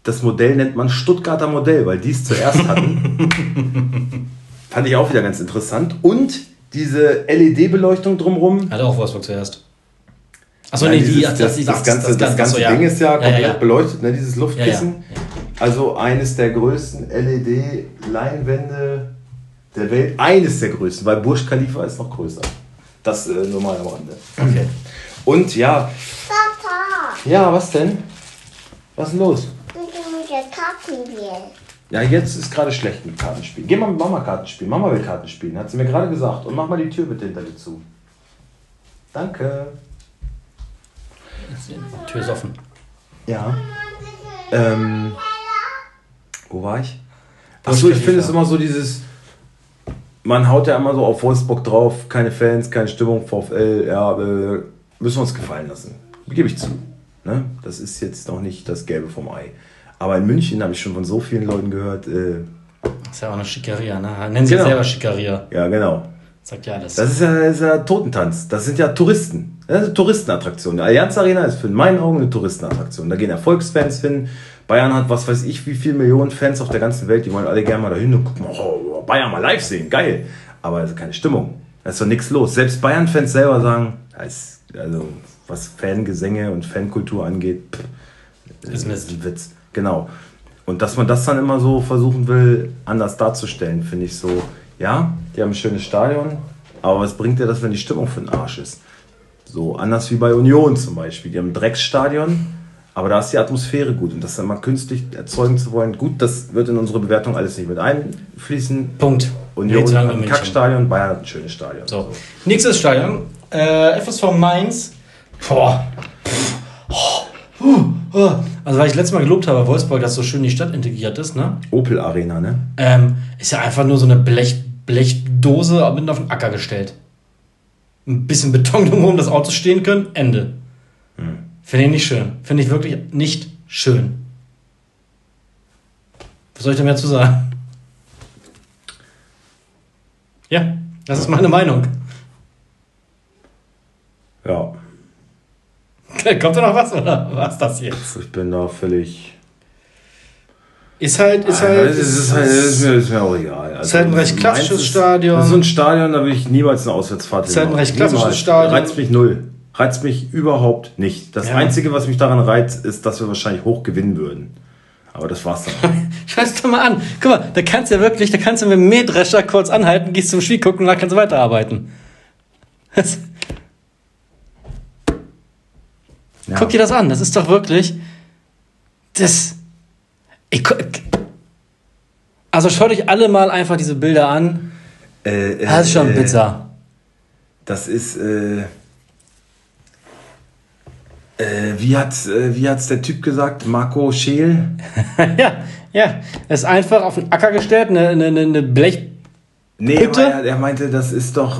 das Modell nennt man Stuttgarter Modell, weil die es zuerst hatten. *laughs* Fand ich auch wieder ganz interessant. Und diese LED-Beleuchtung drumherum. Hat auch Wolfsburg zuerst. Achso, nee, dieses, die, das, das, das, ganze, das, ganze ja. Ding ist ja komplett ja, ja. beleuchtet, ne, dieses Luftkissen. Ja, Also eines der größten LED-Leinwände der Welt. Eines der größten, weil Burj Khalifa ist noch größer. Das äh, nur mal am Rande. Okay. Und ja, ja, was denn? Was ist denn los? mit der Kartenbier. Ja, jetzt ist gerade schlecht mit Kartenspielen. Geh mal mit Mama Karten spielen. Mama will Karten spielen, hat sie mir gerade gesagt. Und mach mal die Tür bitte hinter dir zu. Danke. Die Tür ist offen. Ja. Ähm, wo war ich? Achso, ich finde es immer so dieses. Man haut ja immer so auf Wolfsburg drauf, keine Fans, keine Stimmung, VfL, ja, äh, müssen wir uns gefallen lassen. Gebe ich zu. Ne? Das ist jetzt noch nicht das Gelbe vom Ei. Aber in München habe ich schon von so vielen Leuten gehört, äh, Das ist ja auch eine Schickeria, ne? Nennen sie Genau. selber Schickeria. ja genau, Sagt ja alles. Das ist ja, ist ja Totentanz. Das sind ja Touristen. Das ist eine Touristenattraktion. Die Allianz Arena ist für in meinen Augen eine Touristenattraktion. Da gehen Erfolgsfans hin. Bayern hat was weiß ich wie viele Millionen Fans auf der ganzen Welt. Die wollen alle gerne mal dahin und gucken, oh, Bayern mal live sehen. Geil. Aber es ist keine Stimmung. Da ist doch nichts los. Selbst Bayern-Fans selber sagen, also was Fangesänge und Fankultur angeht, pff, Ist Mist. ein Witz. Genau. Und dass man das dann immer so versuchen will, anders darzustellen, finde ich so, ja, die haben ein schönes Stadion, aber was bringt dir das, wenn die Stimmung für den Arsch ist? So anders wie bei Union zum Beispiel. Die haben ein Drecksstadion, aber da ist die Atmosphäre gut. Und das dann mal künstlich erzeugen zu wollen, gut, das wird in unsere Bewertung alles nicht mit einfließen. Punkt. Union hat ein. Kackstadion, Bayern hat ein schönes Stadion. So. Nächstes Stadion. Äh, FSV Mainz. Boah. Also, weil ich letztes Mal gelobt habe, Wolfsburg, dass so schön die Stadt integriert ist, ne? Opel Arena, ne? Ähm, ist ja einfach nur so eine Blech, Blechdose mitten auf den Acker gestellt. Ein bisschen Beton drumherum, dass Autos stehen können, Ende. Finde ich nicht schön. Finde ich wirklich nicht schön. Was soll ich da mehr zu sagen? Ja, das ist meine Meinung. Ja, *laughs* Kommt da noch was oder was das jetzt? ich bin da völlig. Ist halt, ist halt. es ist, halt, es ist, mir, ist mir auch egal. Also, ist halt ein recht klassisches ist- Stadion. Das ist so ein Stadion, da will ich niemals eine Auswärtsfahrt Ist halt ein recht klassisches Niemals. Stadion. Reizt mich null. Reizt mich überhaupt nicht. Das Ja. Einzige, was mich daran reizt, ist, dass wir wahrscheinlich hoch gewinnen würden. Aber das war's dann. *laughs* Scheiß doch mal an. Guck mal, da kannst du ja wirklich, da kannst du mit dem Mähdrescher kurz anhalten, gehst zum Spiel gucken und dann kannst du weiterarbeiten. Das, Ja. Guck dir das an, das ist doch wirklich. Das. Ich, also schaut euch alle mal einfach diese Bilder an. Äh, äh, Das ist schon äh, bitter. Das ist, äh, äh, wie hat äh, wie hat's der Typ gesagt? Marco Scheel? *laughs* ja, ja. Es ist einfach auf den Acker gestellt, eine, eine, eine- Blech. Nee, er, er meinte, das ist doch,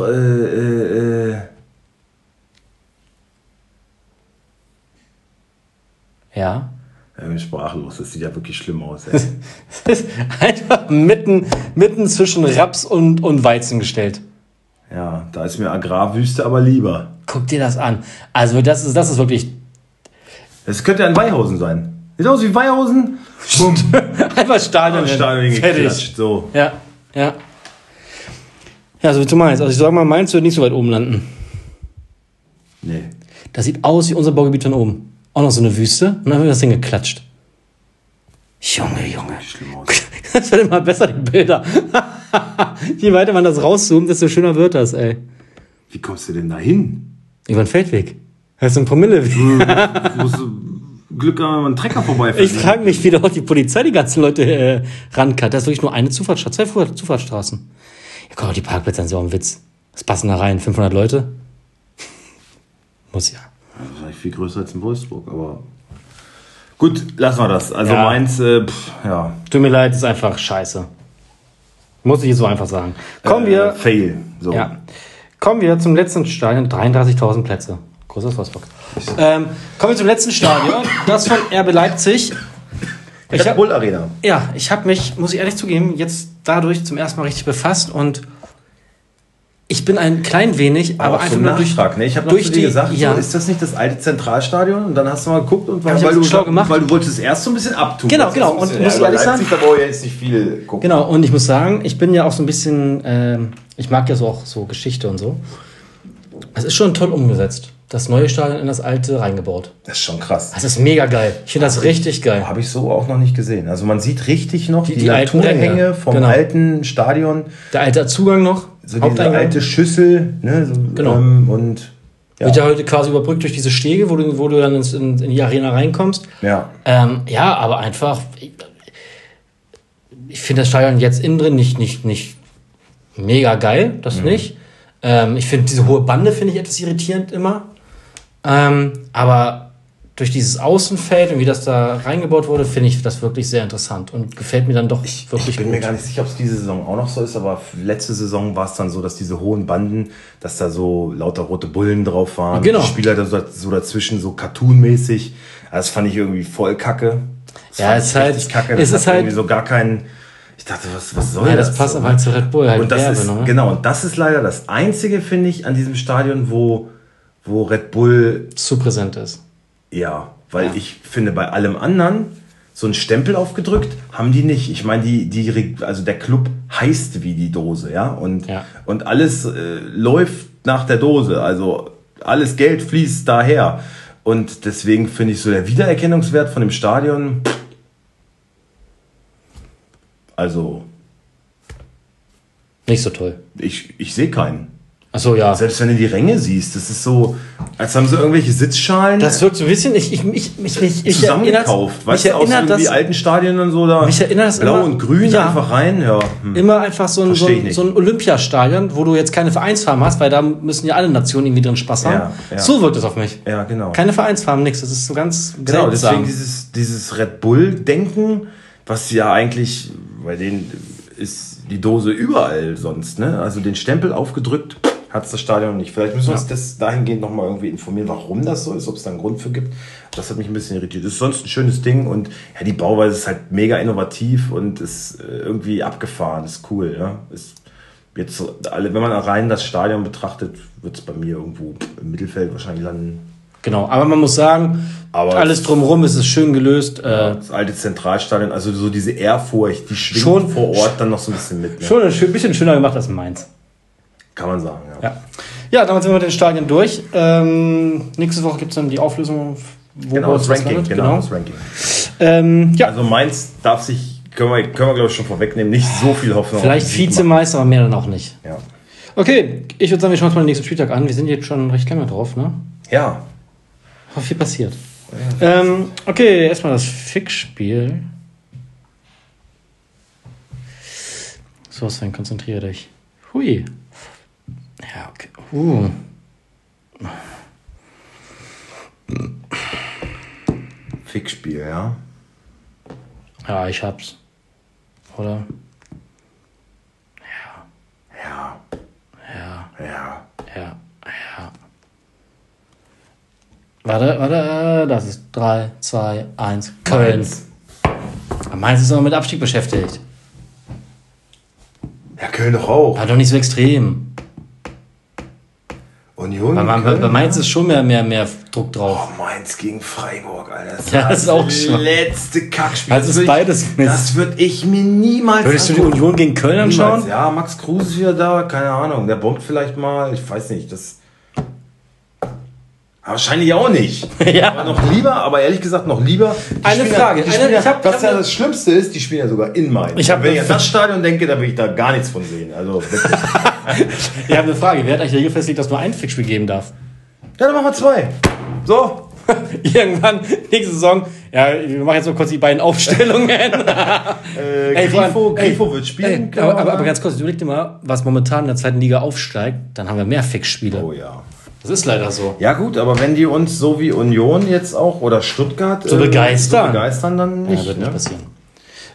äh, äh, äh, Ja. ich bin sprachlos, das sieht ja wirklich schlimm aus. *laughs* Es ist einfach mitten, mitten zwischen Raps und, und Weizen gestellt. Ja, da ist mir Agrarwüste aber lieber. Guck dir das an. Also, das ist, das ist wirklich Es könnte ja ein Weihausen sein. Sieht aus wie Weihausen. Bumm. *laughs* einfach Stadion. hin. Stadion Fertig. So. Ja, ja. Ja, so wie du meinst. Also, ich sag mal, Mainz wird nicht so weit oben landen. Nee. Das sieht aus wie unser Baugebiet von oben. Auch noch so eine Wüste und dann wird das Ding geklatscht. Junge, Junge. *laughs* Das wird immer besser, die Bilder. *laughs* Je weiter man das rauszoomt, desto schöner wird das, ey. Wie kommst du denn da hin? Über den Feldweg. Das ist ein Promilleweg. Du musst du Glück haben, wenn man einen Trecker vorbeifährt. Ich frage mich, wie dort die Polizei die ganzen Leute äh, rankannt. Das ist wirklich nur eine Zufahrtsstraße, zwei Zufahrtsstraßen. Ja, guck mal, die Parkplätze sind so ein Witz. Was passen da rein? 500 Leute? *laughs* Muss ja. Viel größer als in Wolfsburg, aber. Gut, lassen wir das. Also Ja. Mainz, äh, pff, ja. Tut mir leid, ist einfach scheiße. Muss ich so einfach sagen. Kommen Äh, wir, Fail. So. ja. Kommen wir zum letzten Stadion. 33.000 Plätze. Großes Wolfsburg. Ähm, kommen wir zum letzten Stadion. Das von RB Leipzig. Ich Red Bull Arena. ja, ich habe mich, muss ich ehrlich zugeben, jetzt dadurch zum ersten Mal richtig befasst und ich bin ein klein wenig, aber auch einfach nur ein durch, ne? Ich habe noch zu die, dir gesagt, ja, so, ist das nicht das alte Zentralstadion? Und dann hast du mal geguckt und weil, jetzt du, schlau gemacht. weil du wolltest erst so ein bisschen abtun. Genau, genau. Und muss ja, ich ehrlich Leipzig, Da brauche ich jetzt nicht viel gucken. Genau, und ich muss sagen, ich bin ja auch so ein bisschen, ähm, ich mag ja so auch so Geschichte und so. Es ist schon toll umgesetzt. Das neue Stadion in das alte reingebaut. Das ist schon krass. Das ist mega geil. Ich finde das richtig geil. Habe ich so auch noch nicht gesehen. Also man sieht richtig noch die, die alten Naturhänge vom Genau. alten Stadion. Der alte Zugang noch, So diese alte Schüssel. Ne? So, Genau. Ähm, und ja. Wird ja heute quasi überbrückt durch diese Stege, wo du, wo du dann ins, in, in die Arena reinkommst. ja. Ähm, ja, aber einfach, ich, ich finde das Stadion jetzt innen drin nicht, nicht, nicht mega geil, das nicht. Ähm, ich finde diese hohe Bande finde ich etwas irritierend immer. Ähm, aber durch dieses Außenfeld und wie das da reingebaut wurde, finde ich das wirklich sehr interessant und gefällt mir dann doch wirklich Ich bin gut. mir gar nicht sicher, ob es diese Saison auch noch so ist, aber letzte Saison war es dann so, dass diese hohen Banden, dass da so lauter rote Bullen drauf waren. Genau. Die Spieler da so, dazwischen, so cartoonmäßig. Das fand ich irgendwie voll kacke. Das Ja, es ich ist halt- kacke. es Das ist hat halt- irgendwie so gar keinen. Ich dachte, was, was soll Ja, das? das passt aber halt zu Red Bull, halt und das Werbe, ist, ne? Genau, und das ist leider das Einzige, finde ich, an diesem Stadion, wo, wo Red Bull zu präsent ist. Ja, weil ich finde, bei allem anderen, so einen Stempel aufgedrückt, haben die nicht. Ich meine, die, die, also der Club heißt wie die Dose, ja, und, Ja. und alles äh, läuft nach der Dose, also alles Geld fließt daher. Und deswegen finde ich so der Wiedererkennungswert von dem Stadion, also Nicht so toll. ich, ich sehe keinen. Achso, ja. Selbst wenn du die Ränge siehst, das ist so, als haben sie irgendwelche Sitzschalen Das wirkt so ein bisschen, ich, ich, ich, ich, ich, ich zusammengekauft. Mich Weißt du, aus irgendwie das alten Stadien und so da. Mich erinnert das Blau immer- und grün Ja. einfach rein. Ja. Hm. immer einfach so ein, so, ein, so ein Olympiastadion, wo du jetzt keine Vereinsfarben hast, weil da müssen ja alle Nationen irgendwie drin Spaß haben. Ja, ja. So wirkt es auf mich. ja, genau. Keine Vereinsfarben, nichts. Das ist so ganz genau, seltsam. deswegen dieses, dieses Red Bull-Denken, was ja eigentlich, bei denen ist die Dose überall sonst, ne? Also den Stempel aufgedrückt hat es das Stadion nicht. Vielleicht müssen wir uns das dahingehend nochmal irgendwie informieren, warum das so ist, ob es da einen Grund für gibt. Das hat mich ein bisschen irritiert. Das ist sonst ein schönes Ding und ja, die Bauweise ist halt mega innovativ und ist äh, irgendwie abgefahren, ist cool, ja. Ist jetzt alle, wenn man rein das Stadion betrachtet, wird es bei mir irgendwo im Mittelfeld wahrscheinlich landen. Genau, aber man muss sagen, Aber- alles drumherum ist es schön gelöst. Äh, Das alte Zentralstadion, also so diese Ehrfurcht, die schwingt Schon- vor Ort dann noch so ein bisschen mit. Ne? schon ein bisschen schöner gemacht als Mainz. Kann man sagen, ja. Ja, ja damit sind wir mit den Stadien durch. Ähm, nächste Woche gibt es dann die Auflösung, wo Genau, das Ranking. landet. Genau, das Ranking. Ähm, ja, Also Mainz darf sich, können wir, können wir glaube ich schon vorwegnehmen, nicht so viel Hoffnung vielleicht. Vizemeister, aber mehr dann auch nicht. Ja. Okay, ich würde sagen, wir schauen uns mal den nächsten Spieltag an. Wir sind jetzt schon recht lange drauf, ne? ja, Oh, viel passiert. Ähm, okay, erstmal das Fixspiel. So, Sven, konzentriere dich. Hui. Ja, okay. Uh. Fixspiel, ja. Ja, ich hab's. Oder? Ja, Ja, ja. ja, ja. Warte, warte, äh, das ist 3, 2, 1, Köln. Mainz. Mainz ist noch mit Abstieg beschäftigt. Ja, Köln doch auch. Aber doch nicht so extrem. Union Bei, bei, bei? Mainz ist schon mehr, mehr, mehr Druck drauf. Oh, Mainz gegen Freiburg, Alter. Das, Ja, das ist auch schon- letzte Kackspiel. Also ist würd ich- beides Mist. Das würde ich mir niemals Würdest du die angucken. Union gegen Köln anschauen? Niemals. Ja, Max Kruse ist wieder da, keine Ahnung. Der bombt vielleicht mal, ich weiß nicht. Das wahrscheinlich auch nicht. *laughs* Ja. Aber noch lieber, aber ehrlich gesagt noch lieber. Eine spielen Frage, eine- spielen ja, ich hab- was ich ja das Schlimmste ist, die spielen ja sogar in Mainz. Ich hab Wenn ich an das Stadion denke, da will ich da gar nichts von sehen. Also. *laughs* Ich habe eine Frage. Wer hat eigentlich Regel festgelegt, dass nur ein Fixspiel geben darf? ja, dann machen wir zwei. So. *laughs* Irgendwann, nächste Saison, ja, wir machen jetzt noch kurz die beiden Aufstellungen. Äh, Ey, Grifo, Grifo wird spielen. Ey, aber, aber, aber sagen. ganz kurz, überleg dir mal, was momentan in der zweiten Liga aufsteigt, dann haben wir mehr Fixspiele. Oh ja. Das ist leider so. Ja gut, aber wenn die uns so wie Union jetzt auch oder Stuttgart So begeistern. so begeistern dann Ja, nicht. wird nicht ne? passieren.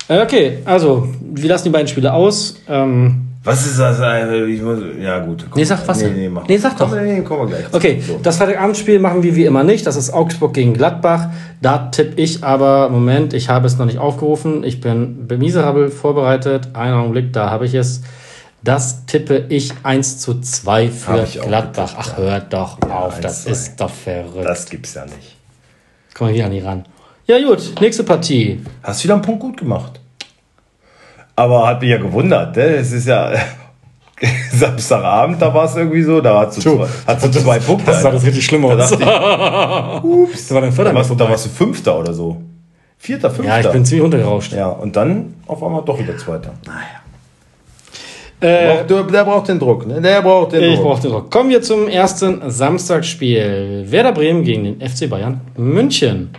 Äh, Okay, also, wir lassen die beiden Spiele aus. Ähm, Was ist das? äh, Ich muss, ja gut. komm. Nee, sag was Nee, nee, mach. Nee, sag doch. Komm, nee, kommen wir gleich. Okay, So. das Freitagabendspiel machen wir wie immer nicht. Das ist Augsburg gegen Gladbach. Da tippe ich aber, Moment, ich habe es noch nicht aufgerufen. Ich bin miserabel vorbereitet. Einen Augenblick, da habe ich es. Das tippe ich 1 zu 2 für Gladbach. getippt, Ach, hört doch auf, 1 das zu ist doch verrückt. Das gibt's ja nicht. Jetzt kommen wir hier an die ran. Ja gut, nächste Partie. Hast wieder einen Punkt gut gemacht. Aber hat mich ja gewundert, ne? Es ist ja *laughs* Samstagabend, da war es irgendwie so, da hat sie zwei, hat sie zwei Punkte. Das sah das richtig schlimm aus. Da *laughs* Ups. Das war dein Da warst, du- da warst du Fünfter oder so. Vierter, Fünfter. Ja, ich bin ziemlich runtergerauscht. Ja, und dann auf einmal doch wieder Zweiter. Äh, der, der braucht den Druck, ne? Der braucht den Ich Druck. brauche den Druck. Kommen wir zum ersten Samstagsspiel. Werder Bremen gegen den FC Bayern München.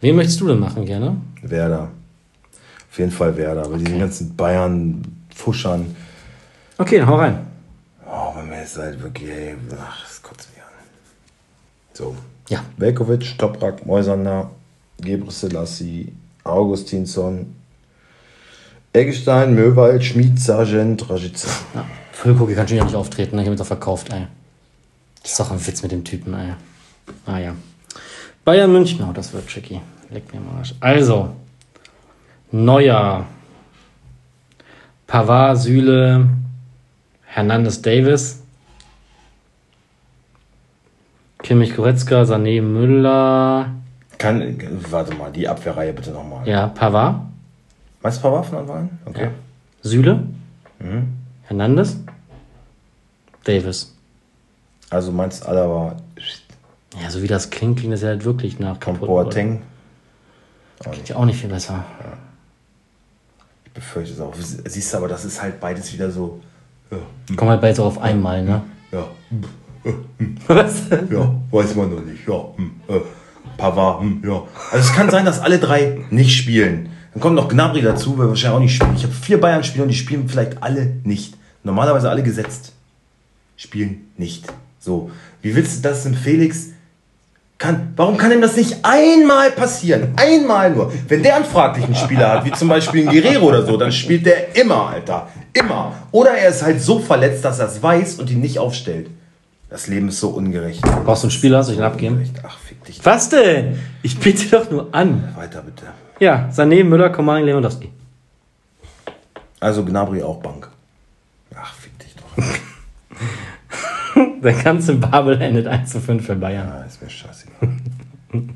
Wen möchtest du denn machen gerne? Werder. Auf jeden Fall Werder. Aber diesen ganzen Bayern-Fuschern. Okay, dann hau rein. Oh, bei mir ist halt wirklich, ey, ach, das kotzt mich an. So. Ja. Velkovic, Toprak, Moisander, Gebre Selassie, Augustinsson, Eggestein, Möwald, Schmid, Sargent, Rajica. ja. Füllkrug kann schon wieder nicht auftreten, ne? ich habe doch verkauft, ey. Das ist doch ein Witz mit dem Typen, ey. Ah ja. Bayern München, oh, das wird tricky. Leck mir mal Arsch. Also, Neuer, Pavard, Süle, Hernandez, Davis, Kimmich, Goretzka, Sané, Müller, Kann, warte mal, die Abwehrreihe bitte nochmal. ja, Pavard, Meinst du Verwaffen anfallen? Okay. Süle, Hernandez, Davis. Also meinst du Alaba, Ja, so wie das klingt, klingt das ja halt wirklich nach kaputt. Boateng? Klingt ja auch nicht viel besser. Ich befürchte es auch. Siehst du, aber das ist halt beides wieder so. Ja, Kommen halt beides auch auf einmal, ne? ja, *laughs* Was? ja, weiß man noch nicht. Ja, hm, äh, Pavard, hm, ja. Also es kann sein, dass alle drei nicht spielen. Dann kommt noch Gnabry dazu, weil wahrscheinlich auch nicht spielen. Ich habe vier Bayern-Spieler und die spielen vielleicht alle nicht. Normalerweise alle gesetzt. Spielen nicht. So. Wie willst du das denn, Felix? Kann, warum kann ihm das nicht einmal passieren? Einmal nur. Wenn der einen fraglichen Spieler hat, wie zum Beispiel ein Guerrero oder so, dann spielt der immer, Alter. Immer. Oder er ist halt so verletzt, dass er es weiß und ihn nicht aufstellt. Das Leben ist so ungerecht. Brauchst du einen Spieler, soll ich ihn abgeben? Ach, fick dich. Was denn? Ich bitte doch nur an. Weiter bitte. Ja, Sané, Müller, Coman, Lewandowski. Also Gnabry auch Bank. Ach, fick dich doch. *laughs* Der ganze Babel endet 1 zu 5 für Bayern. Ah, ist mir scheißegal. *laughs*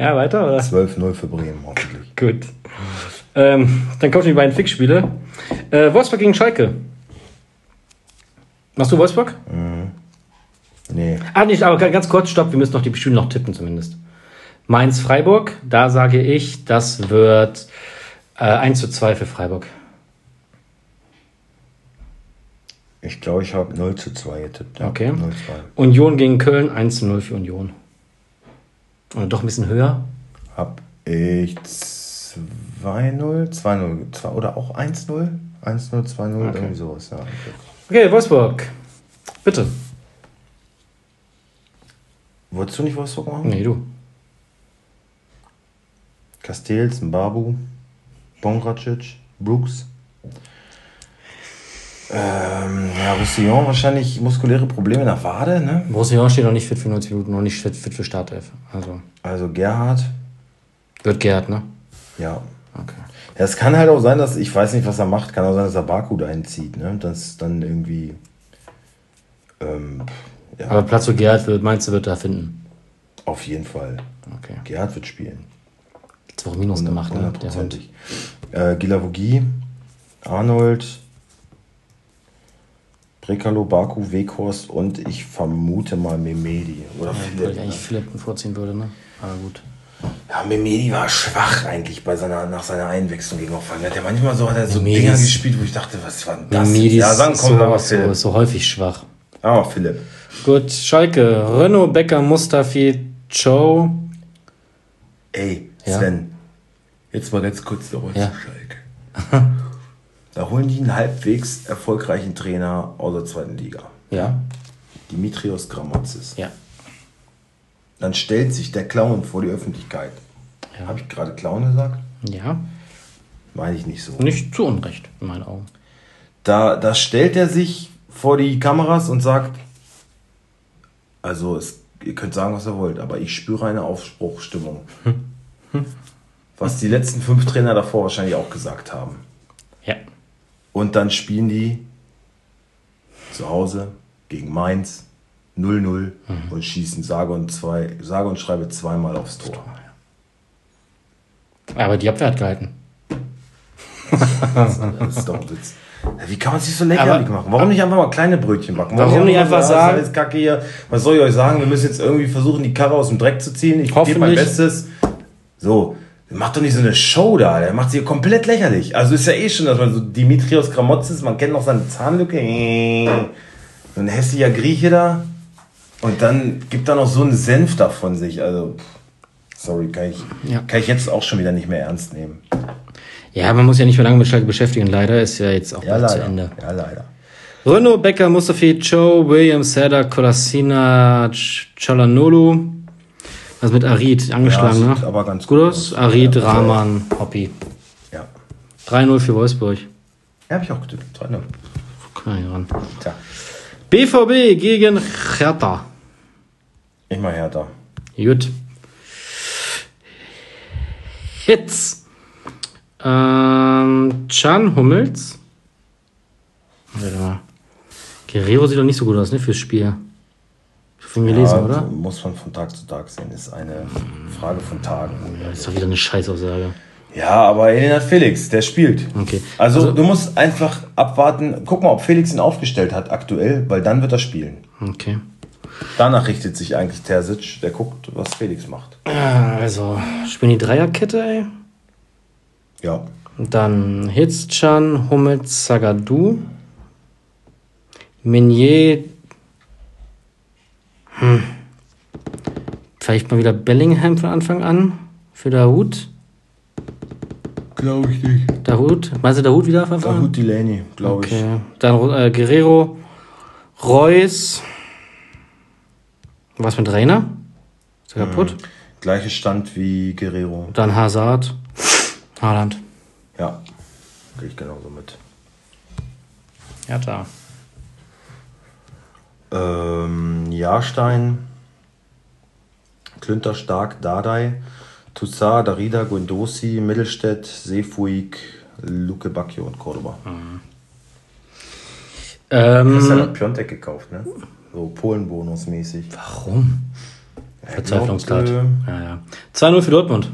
Ja, weiter, oder? 12-0 für Bremen, hoffentlich. Gut. Ähm, dann kommen die beiden Fixspiele. Äh, Wolfsburg gegen Schalke. Machst du Wolfsburg? Nee. Ah, nicht, aber ganz kurz, stopp, wir müssen noch die Spiele noch tippen zumindest. Mainz-Freiburg, da sage ich, das wird äh, 1 zu 2 für Freiburg. Ich glaube, ich habe 0 zu 2 getippt. Ja. Okay. 0 2. Union gegen Köln, 1 zu 0 für Union. Oder doch ein bisschen höher? Hab ich 2-0, 2-0 zwei- oder auch 1-0? 1-0, 2-0, irgendwie sowas, ja. Okay, Wolfsburg. Bitte. Wolltest du nicht Wolfsburg machen? Nee, du. Castells, Mbabu, Bongracic, Brooks. Ähm, ja, Roussillon wahrscheinlich muskuläre Probleme nach Wade, ne? Roussillon steht noch nicht fit für 90 Minuten, noch nicht fit, fit für Startelf. Also, Also Gerhard, wird Gerd, ne? ja. Okay. Ja, es kann halt auch sein, dass, ich weiß nicht, was er macht, kann auch sein, dass er Baku dahin zieht, ne? Das dann irgendwie. Ähm, ja, Aber Platz für Gerd wird, meinst du, wird er finden? auf jeden Fall. Okay. Gerhard wird spielen. Jetzt auch Minus gemacht, ne? Der Hund. Äh, Gilavogi, Arnold, Brekalo, Baku, Weghorst und ich vermute mal Memedi. Oder Weil Philipp. ich ne? eigentlich Philipp vorziehen würde, ne? Aber gut. Ja, Memedi war schwach eigentlich bei seiner, nach seiner Einwechslung gegen Hoffenheim. Der hat ja manchmal so, hat er so Memedi Dinger gespielt, wo ich dachte, was war denn das? Medis ja, sagen, ist komm, so, mal so, Philipp. so häufig schwach. Ah, Philipp. Gut, Schalke. Renault, Becker, Mustafi, Joe. Ey, Ja. Sven. Jetzt mal ganz kurz nochmal Ja. zu Schalke. *laughs* da holen die einen halbwegs erfolgreichen Trainer aus der zweiten Liga. Ja. Dimitrios Gramotzis. Ja. Dann stellt sich der Clown vor die Öffentlichkeit. Ja. Habe ich gerade Clown gesagt? Ja. Meine ich nicht so. Nicht zu Unrecht, in meinen Augen. Da, da stellt er sich vor die Kameras und sagt, also es, ihr könnt sagen, was ihr wollt, aber ich spüre eine Aufbruchstimmung. *laughs* was die letzten fünf Trainer davor wahrscheinlich auch gesagt haben. Ja. Und dann spielen die zu Hause gegen Mainz 0-0 und schießen sage und, zwei, sage und schreibe zweimal aufs Tor. Aber die Abwehr hat gehalten. Das ist doch Witz. Wie kann man sich so lächerlich machen? Warum nicht einfach mal kleine Brötchen backen? Warum nicht einfach ist sagen- alles Kacke hier. Was soll ich euch sagen? Wir müssen jetzt irgendwie versuchen, die Karre aus dem Dreck zu ziehen. Ich gebe mein. Bestes. So, macht doch nicht so eine Show da. Der macht sie komplett lächerlich. Also ist ja eh schon, dass man so Dimitrios Gramotzes, man kennt noch seine Zahnlücke. So ein hässlicher Grieche da. Und dann gibt er noch so einen Senf da von sich. Also, sorry, kann ich, Ja. kann ich jetzt auch schon wieder nicht mehr ernst nehmen. Ja, man muss ja nicht mehr lange mit Schalke beschäftigen. Leider ist ja jetzt auch Ja, bald zu. Ende. Ja, leider. Renault, Becker, Mustafi, Joe, Williams, Seda, Kolasina, Chalanolu. Was mit Arid angeschlagen, Ja, ne? aber ganz gut aus. Arid, Ja, also- Rahman, Hoppi. Ja. 3-0 für Wolfsburg. Ja, hab ich auch getippt. 3-0. Guck mal hier ran. Tja, BVB gegen Hertha. Ich mal härter. Gut. Hits. Ähm, Chan Hummels. Warte mal. Guerrero sieht doch nicht so gut aus, ne, fürs Spiel. Von gelesen, Ja, oder? Muss man von Tag zu Tag sehen. Ist eine Frage von Tagen. Das ist doch wieder eine Scheißaussage. Ja, aber hat Felix, der spielt. Okay. Also, Also- du musst einfach abwarten. Guck mal, ob Felix ihn aufgestellt hat aktuell, weil dann wird er spielen. Okay. Danach richtet sich eigentlich Terzic, der guckt, was Felix macht. Also, spielen die Dreierkette, ey. Ja. Und Dann Hitzchan, Hummels, Zagadou. Meunier. Hm. Vielleicht mal wieder Bellingham von Anfang an. Für Dahut. Glaube ich nicht. Dahut. Meinst du Dahut wieder von Anfang an? Dahut Delaney, glaube ich. Okay. Dann äh, Guerrero. Reus. Was mit Rainer? Ist er kaputt? Gleicher Stand wie Guerrero. Dann Hazard. Haaland. Ja. Gehe ich genauso mit. Ja, da. Ähm, Jahrstein, Klünter Stark, Dardai, Toussaint, Darida, Guendouzi, Mittelstädt, Seefuig, Luke Bacchio und Cordoba. Ähm, Das ist ja Piontek gekauft, ne? So Polen-Bonus-mäßig. warum? Verzweiflungstat. glaubt, ja, ja. 2-0 für Dortmund.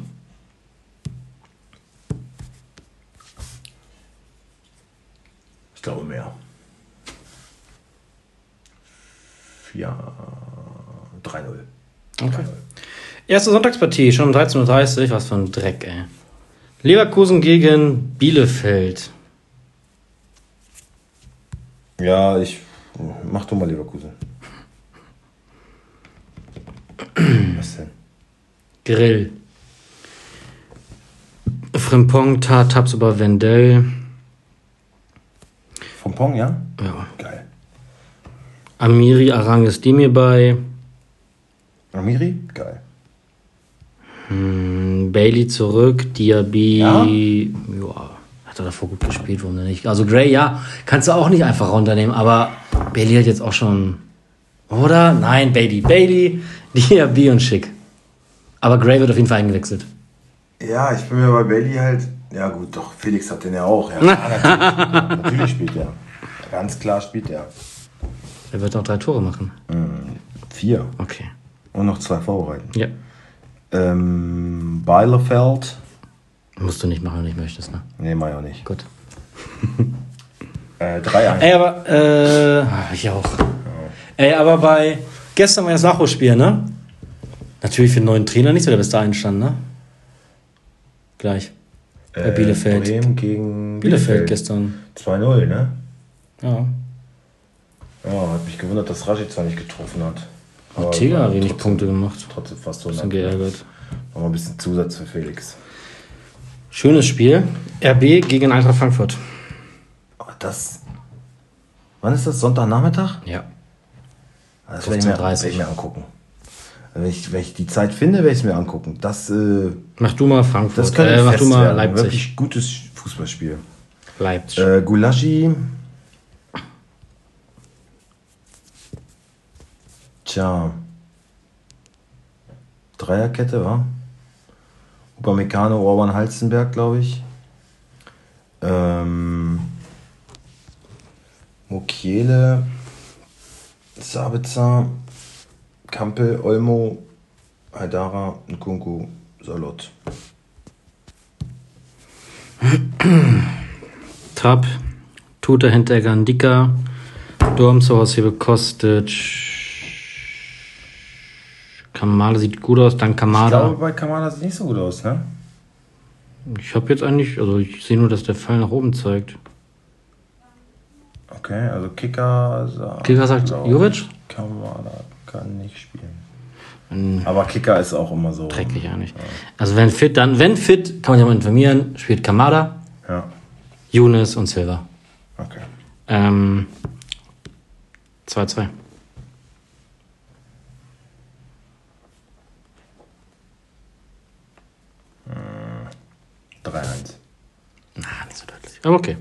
Ich glaube mehr. 4, 3-0. Okay. Erste Sonntagspartie, schon um 13.30 Uhr. Was für ein Dreck, ey. Leverkusen gegen Bielefeld. Ja, ich. Mach du mal Leverkusen. *clears throat* Was denn? Grill. Frimpong, Taps über Wendell. Vom Pong, ja? Ja. Geil. Amiri Arangis Demir bei. Amiri? Geil. Hm, Bailey zurück. Diaby. Ja? Ja. Hat er davor gut gespielt, warum denn nicht? Also Gray, ja, kannst du auch nicht einfach runternehmen, aber Bailey hat jetzt auch schon. Oder? Nein, Bailey. Bailey, *laughs* Diaby und Schick. Aber Gray wird auf jeden Fall eingewechselt. Ja, ich bin mir bei Bailey halt. Ja, gut, doch, Felix hat den ja auch. Ja, *laughs* natürlich, natürlich spielt er. Ganz klar spielt er. Er wird noch drei Tore machen. Vier. Okay. Und noch zwei vorbereiten. Ja. Ähm, Bielefeld. Musst du nicht machen, wenn du nicht möchtest, ne? Nee, mach ich auch nicht. Gut. *laughs* Äh, 3-1. Ey, aber, äh, ah, ich auch. Ey, aber bei, gestern war das Nachholspiel, ne? Natürlich für den neuen Trainer nicht so, der bis dahin stand, ne? Gleich. Bei Bielefeld. Äh, Bremen gegen Bielefeld gestern. 2-0, ne? Ja. Ja, hat mich gewundert, dass Rashica nicht getroffen hat. Ortega war hat wenig Punkte gemacht. Trotzdem fast so Bisschen geärgert. Nochmal ein bisschen Zusatz für Felix. Schönes Spiel. RB gegen Eintracht Frankfurt. Aber das. Wann ist das? Sonntagnachmittag? Ja. Das werde ich, mir- 15:30. werde ich mir angucken. Wenn ich, wenn ich die Zeit finde, werde ich es mir angucken. Das, äh, Mach du mal Frankfurt. das könnte äh, mach du mal werden. Leipzig. Wirklich gutes Fußballspiel. Leipzig. Äh, Gulaschi. Tja. Dreierkette, wa? Upamecano, Orban, Halzenberg, glaube ich. Ähm, Mokiele, Sabitzer, Kampel, Olmo, Haidara, Nkunku, Salot. *clears throat* Trapp, Tuta, Hinteregger, Ndika, Dorm, Sohaushebe, Kostic, Kamada sieht gut aus, dann Ich Kamada. glaube, bei Kamada sieht nicht so gut aus, ne? Ich habe jetzt eigentlich, also ich sehe nur, dass der Pfeil nach oben zeigt. Okay, also Kicker sagt. Kicker sagt Jovic? ich, Kamada kann nicht spielen. Aber Kicker ist auch immer so. Dreckig eigentlich. Also wenn fit, dann, wenn fit, kann man sich mal informieren, spielt Kamada, Ja, Younes und Silva. okay. Ähm, 2-2. 3-1. Ah, nicht so deutlich. Aber okay.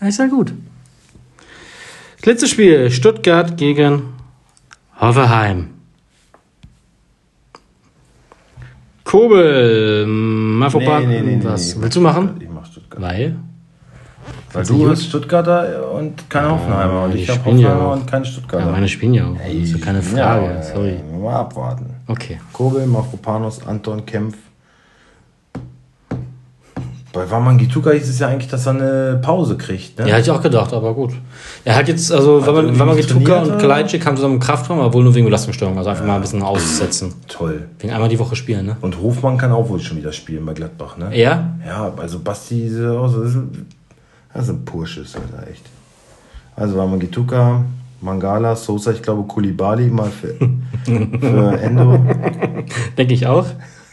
Ist ja gut. Das letzte Spiel: Stuttgart gegen Hoffenheim. Kobel, Mafropan, was willst du machen? Ich mach Stuttgart. Weil? Weil du bist Stuttgarter und kein Hoffenheimer. Und die ich habe Hoffenheimer auch. und kein Stuttgarter. Ja, meine spielen ja auch. Das ist ja keine Frage. Ja, Sorry. äh, Mal abwarten. Okay. Kobel, Mafropanos, Anton, Kempf. Bei Wamangituka hieß es ja eigentlich, dass er eine Pause kriegt. Ne? Ja, hätte ich auch gedacht, aber gut. Er hat jetzt, also, Hat wenn man, irgendwie wenn man nicht Gituka und? Kalajdzic haben zusammen Kraftraum, aber wohl nur wegen Belastungsstörung. Also einfach mal ein bisschen aussetzen. Toll. Wegen einmal die Woche spielen, ne? Und Hofmann kann auch wohl schon wieder spielen bei Gladbach, ne? Ja? Ja, also Basti, ist auch so- das ein, das ist ein Pursches, Alter, echt. Also Wamangituka, Mangala, Sosa, ich glaube Kulibali mal für, *laughs* für Endo. Denke ich auch.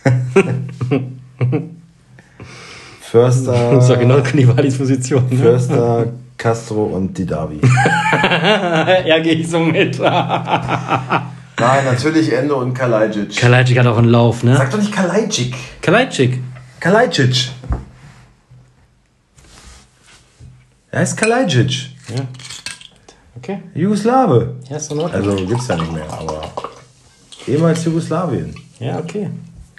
*laughs* Förster, *laughs* Das ja genau Knivalis Position. Ne? Förster, Castro und Didavi. *laughs* ja, gehe ich so mit. *laughs* Nein, natürlich Endo und Kalajdzic. Kalajdzic hat auch einen Lauf, ne? Sag doch nicht Kalajdzic. Kalajdzic. Kalajdzic. Er heißt Kalajdzic. Ja. Okay. Jugoslawe. Ja, ist in. Also gibt's ja nicht mehr, aber ehemals Jugoslawien. Ja, okay.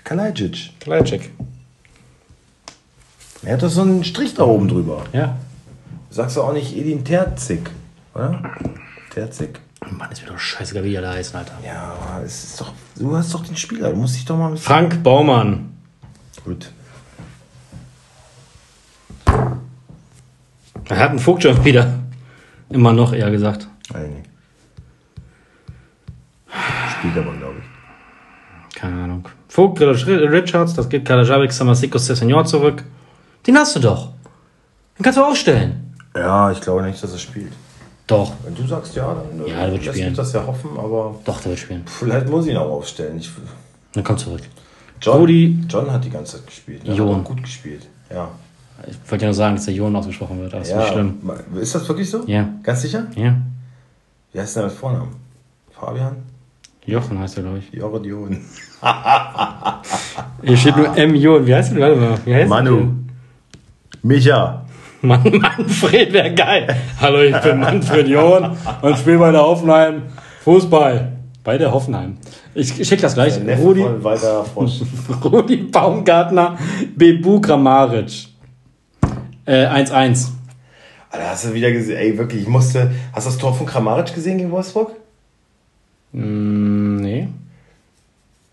Kalajdzic. Kalajdzic. Er hat doch so einen Strich da oben drüber. Ja. Sagst du auch nicht Edin Terzik, oder? Terzik? Mann, ist mir doch scheißegal, wie die alle heißen, Alter. Ja, aber es ist doch. Du hast doch den Spieler, du musst dich doch mal ein bisschen. Frank Baumann. Gut. Er hat einen Vogt schon wieder. Immer noch, eher gesagt. Nein. Spielt aber, glaube ich. Keine Ahnung. Vogt, Richards, das geht Kalajabek, Samasiko, Sessegnon zurück. Den hast du doch. Den kannst du aufstellen. Ja, ich glaube nicht, dass er spielt. Doch. Wenn du sagst ja, dann Ja, der wird lässt spielen. mich das ja hoffen, aber Doch, der wird spielen. vielleicht muss ich ihn auch aufstellen. Ich, Dann komm zurück. John, Rudi- John hat die ganze Zeit gespielt. Der Jon. hat auch gut gespielt. Ja. Ich wollte ja nur sagen, dass der Jon ausgesprochen wird. aber Das ist ja. nicht schlimm. Ist das wirklich so? Ja. Ganz sicher? Ja. Wie heißt der mit Vornamen? Fabian? Jochen heißt er, glaube ich. Jordi Jon. Hier steht nur M. Jon. Wie heißt der? Warte mal. Wie heißt Manu. Micha. Mann, Manfred wäre geil. Hallo, ich bin Manfred Jon und spiele bei der Hoffenheim Fußball. Bei der Hoffenheim. Ich schicke das gleich. Rudi. *laughs* Rudi Baumgartner, Bebu Grammaric. Äh, 1-1. Alter, hast du wieder gesehen? Ey, wirklich, ich musste. Hast du das Tor von Kramaric gesehen gegen Wolfsburg? Mm, nee.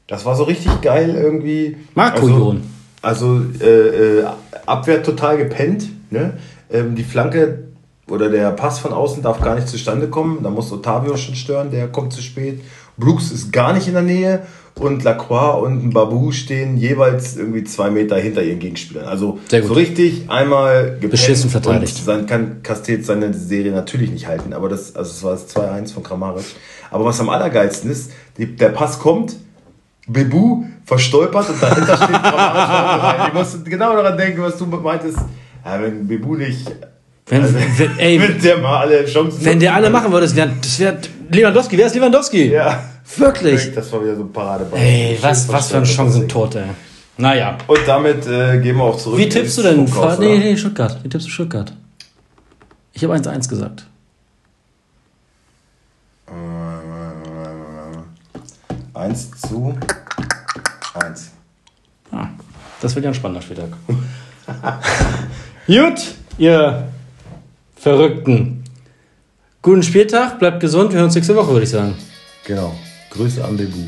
Das war so richtig geil irgendwie. Marco also, Jon. Also äh, äh, Abwehr total gepennt. Ne? Ähm, die Flanke oder der Pass von außen darf gar nicht zustande kommen. Da muss Otavio schon stören, der kommt zu spät. Brooks ist gar nicht in der Nähe und Lacroix und Babu stehen jeweils irgendwie zwei Meter hinter ihren Gegenspielern. Also so richtig einmal gepennt Beschissen verteidigt. Und dann kann Castells seine Serie natürlich nicht halten. Aber das, also es war das 2-1 von Kramaric. Aber was am allergeilsten ist, die, der Pass kommt, Bebu verstolpert und dahinter steht Kramaric. Ich musste genau daran denken, was du meintest. Ja, wenn Bebu nicht. Wenn, Also, wenn, *laughs* ey, wenn der mal alle Chancen wenn der alle machen würde, das wäre das wär Lewandowski. Wer ist Lewandowski? Ja. Wirklich. Das war wieder so ein Paradeball. Ey, was, was für ein ey. Naja. Und damit äh, gehen wir auch zurück. Wie tippst du denn? Funkhaus, nee, nee, Stuttgart. Wie tippst du Stuttgart? Ich habe 1-1 gesagt. Eins zu eins. Ah, das wird ja ein spannender Spieltag. *laughs* Gut, ihr Verrückten. Guten Spieltag, bleibt gesund. Wir hören uns nächste Woche, würde ich sagen. Genau. Grüße an Bebu.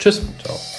Tschüss. Ciao.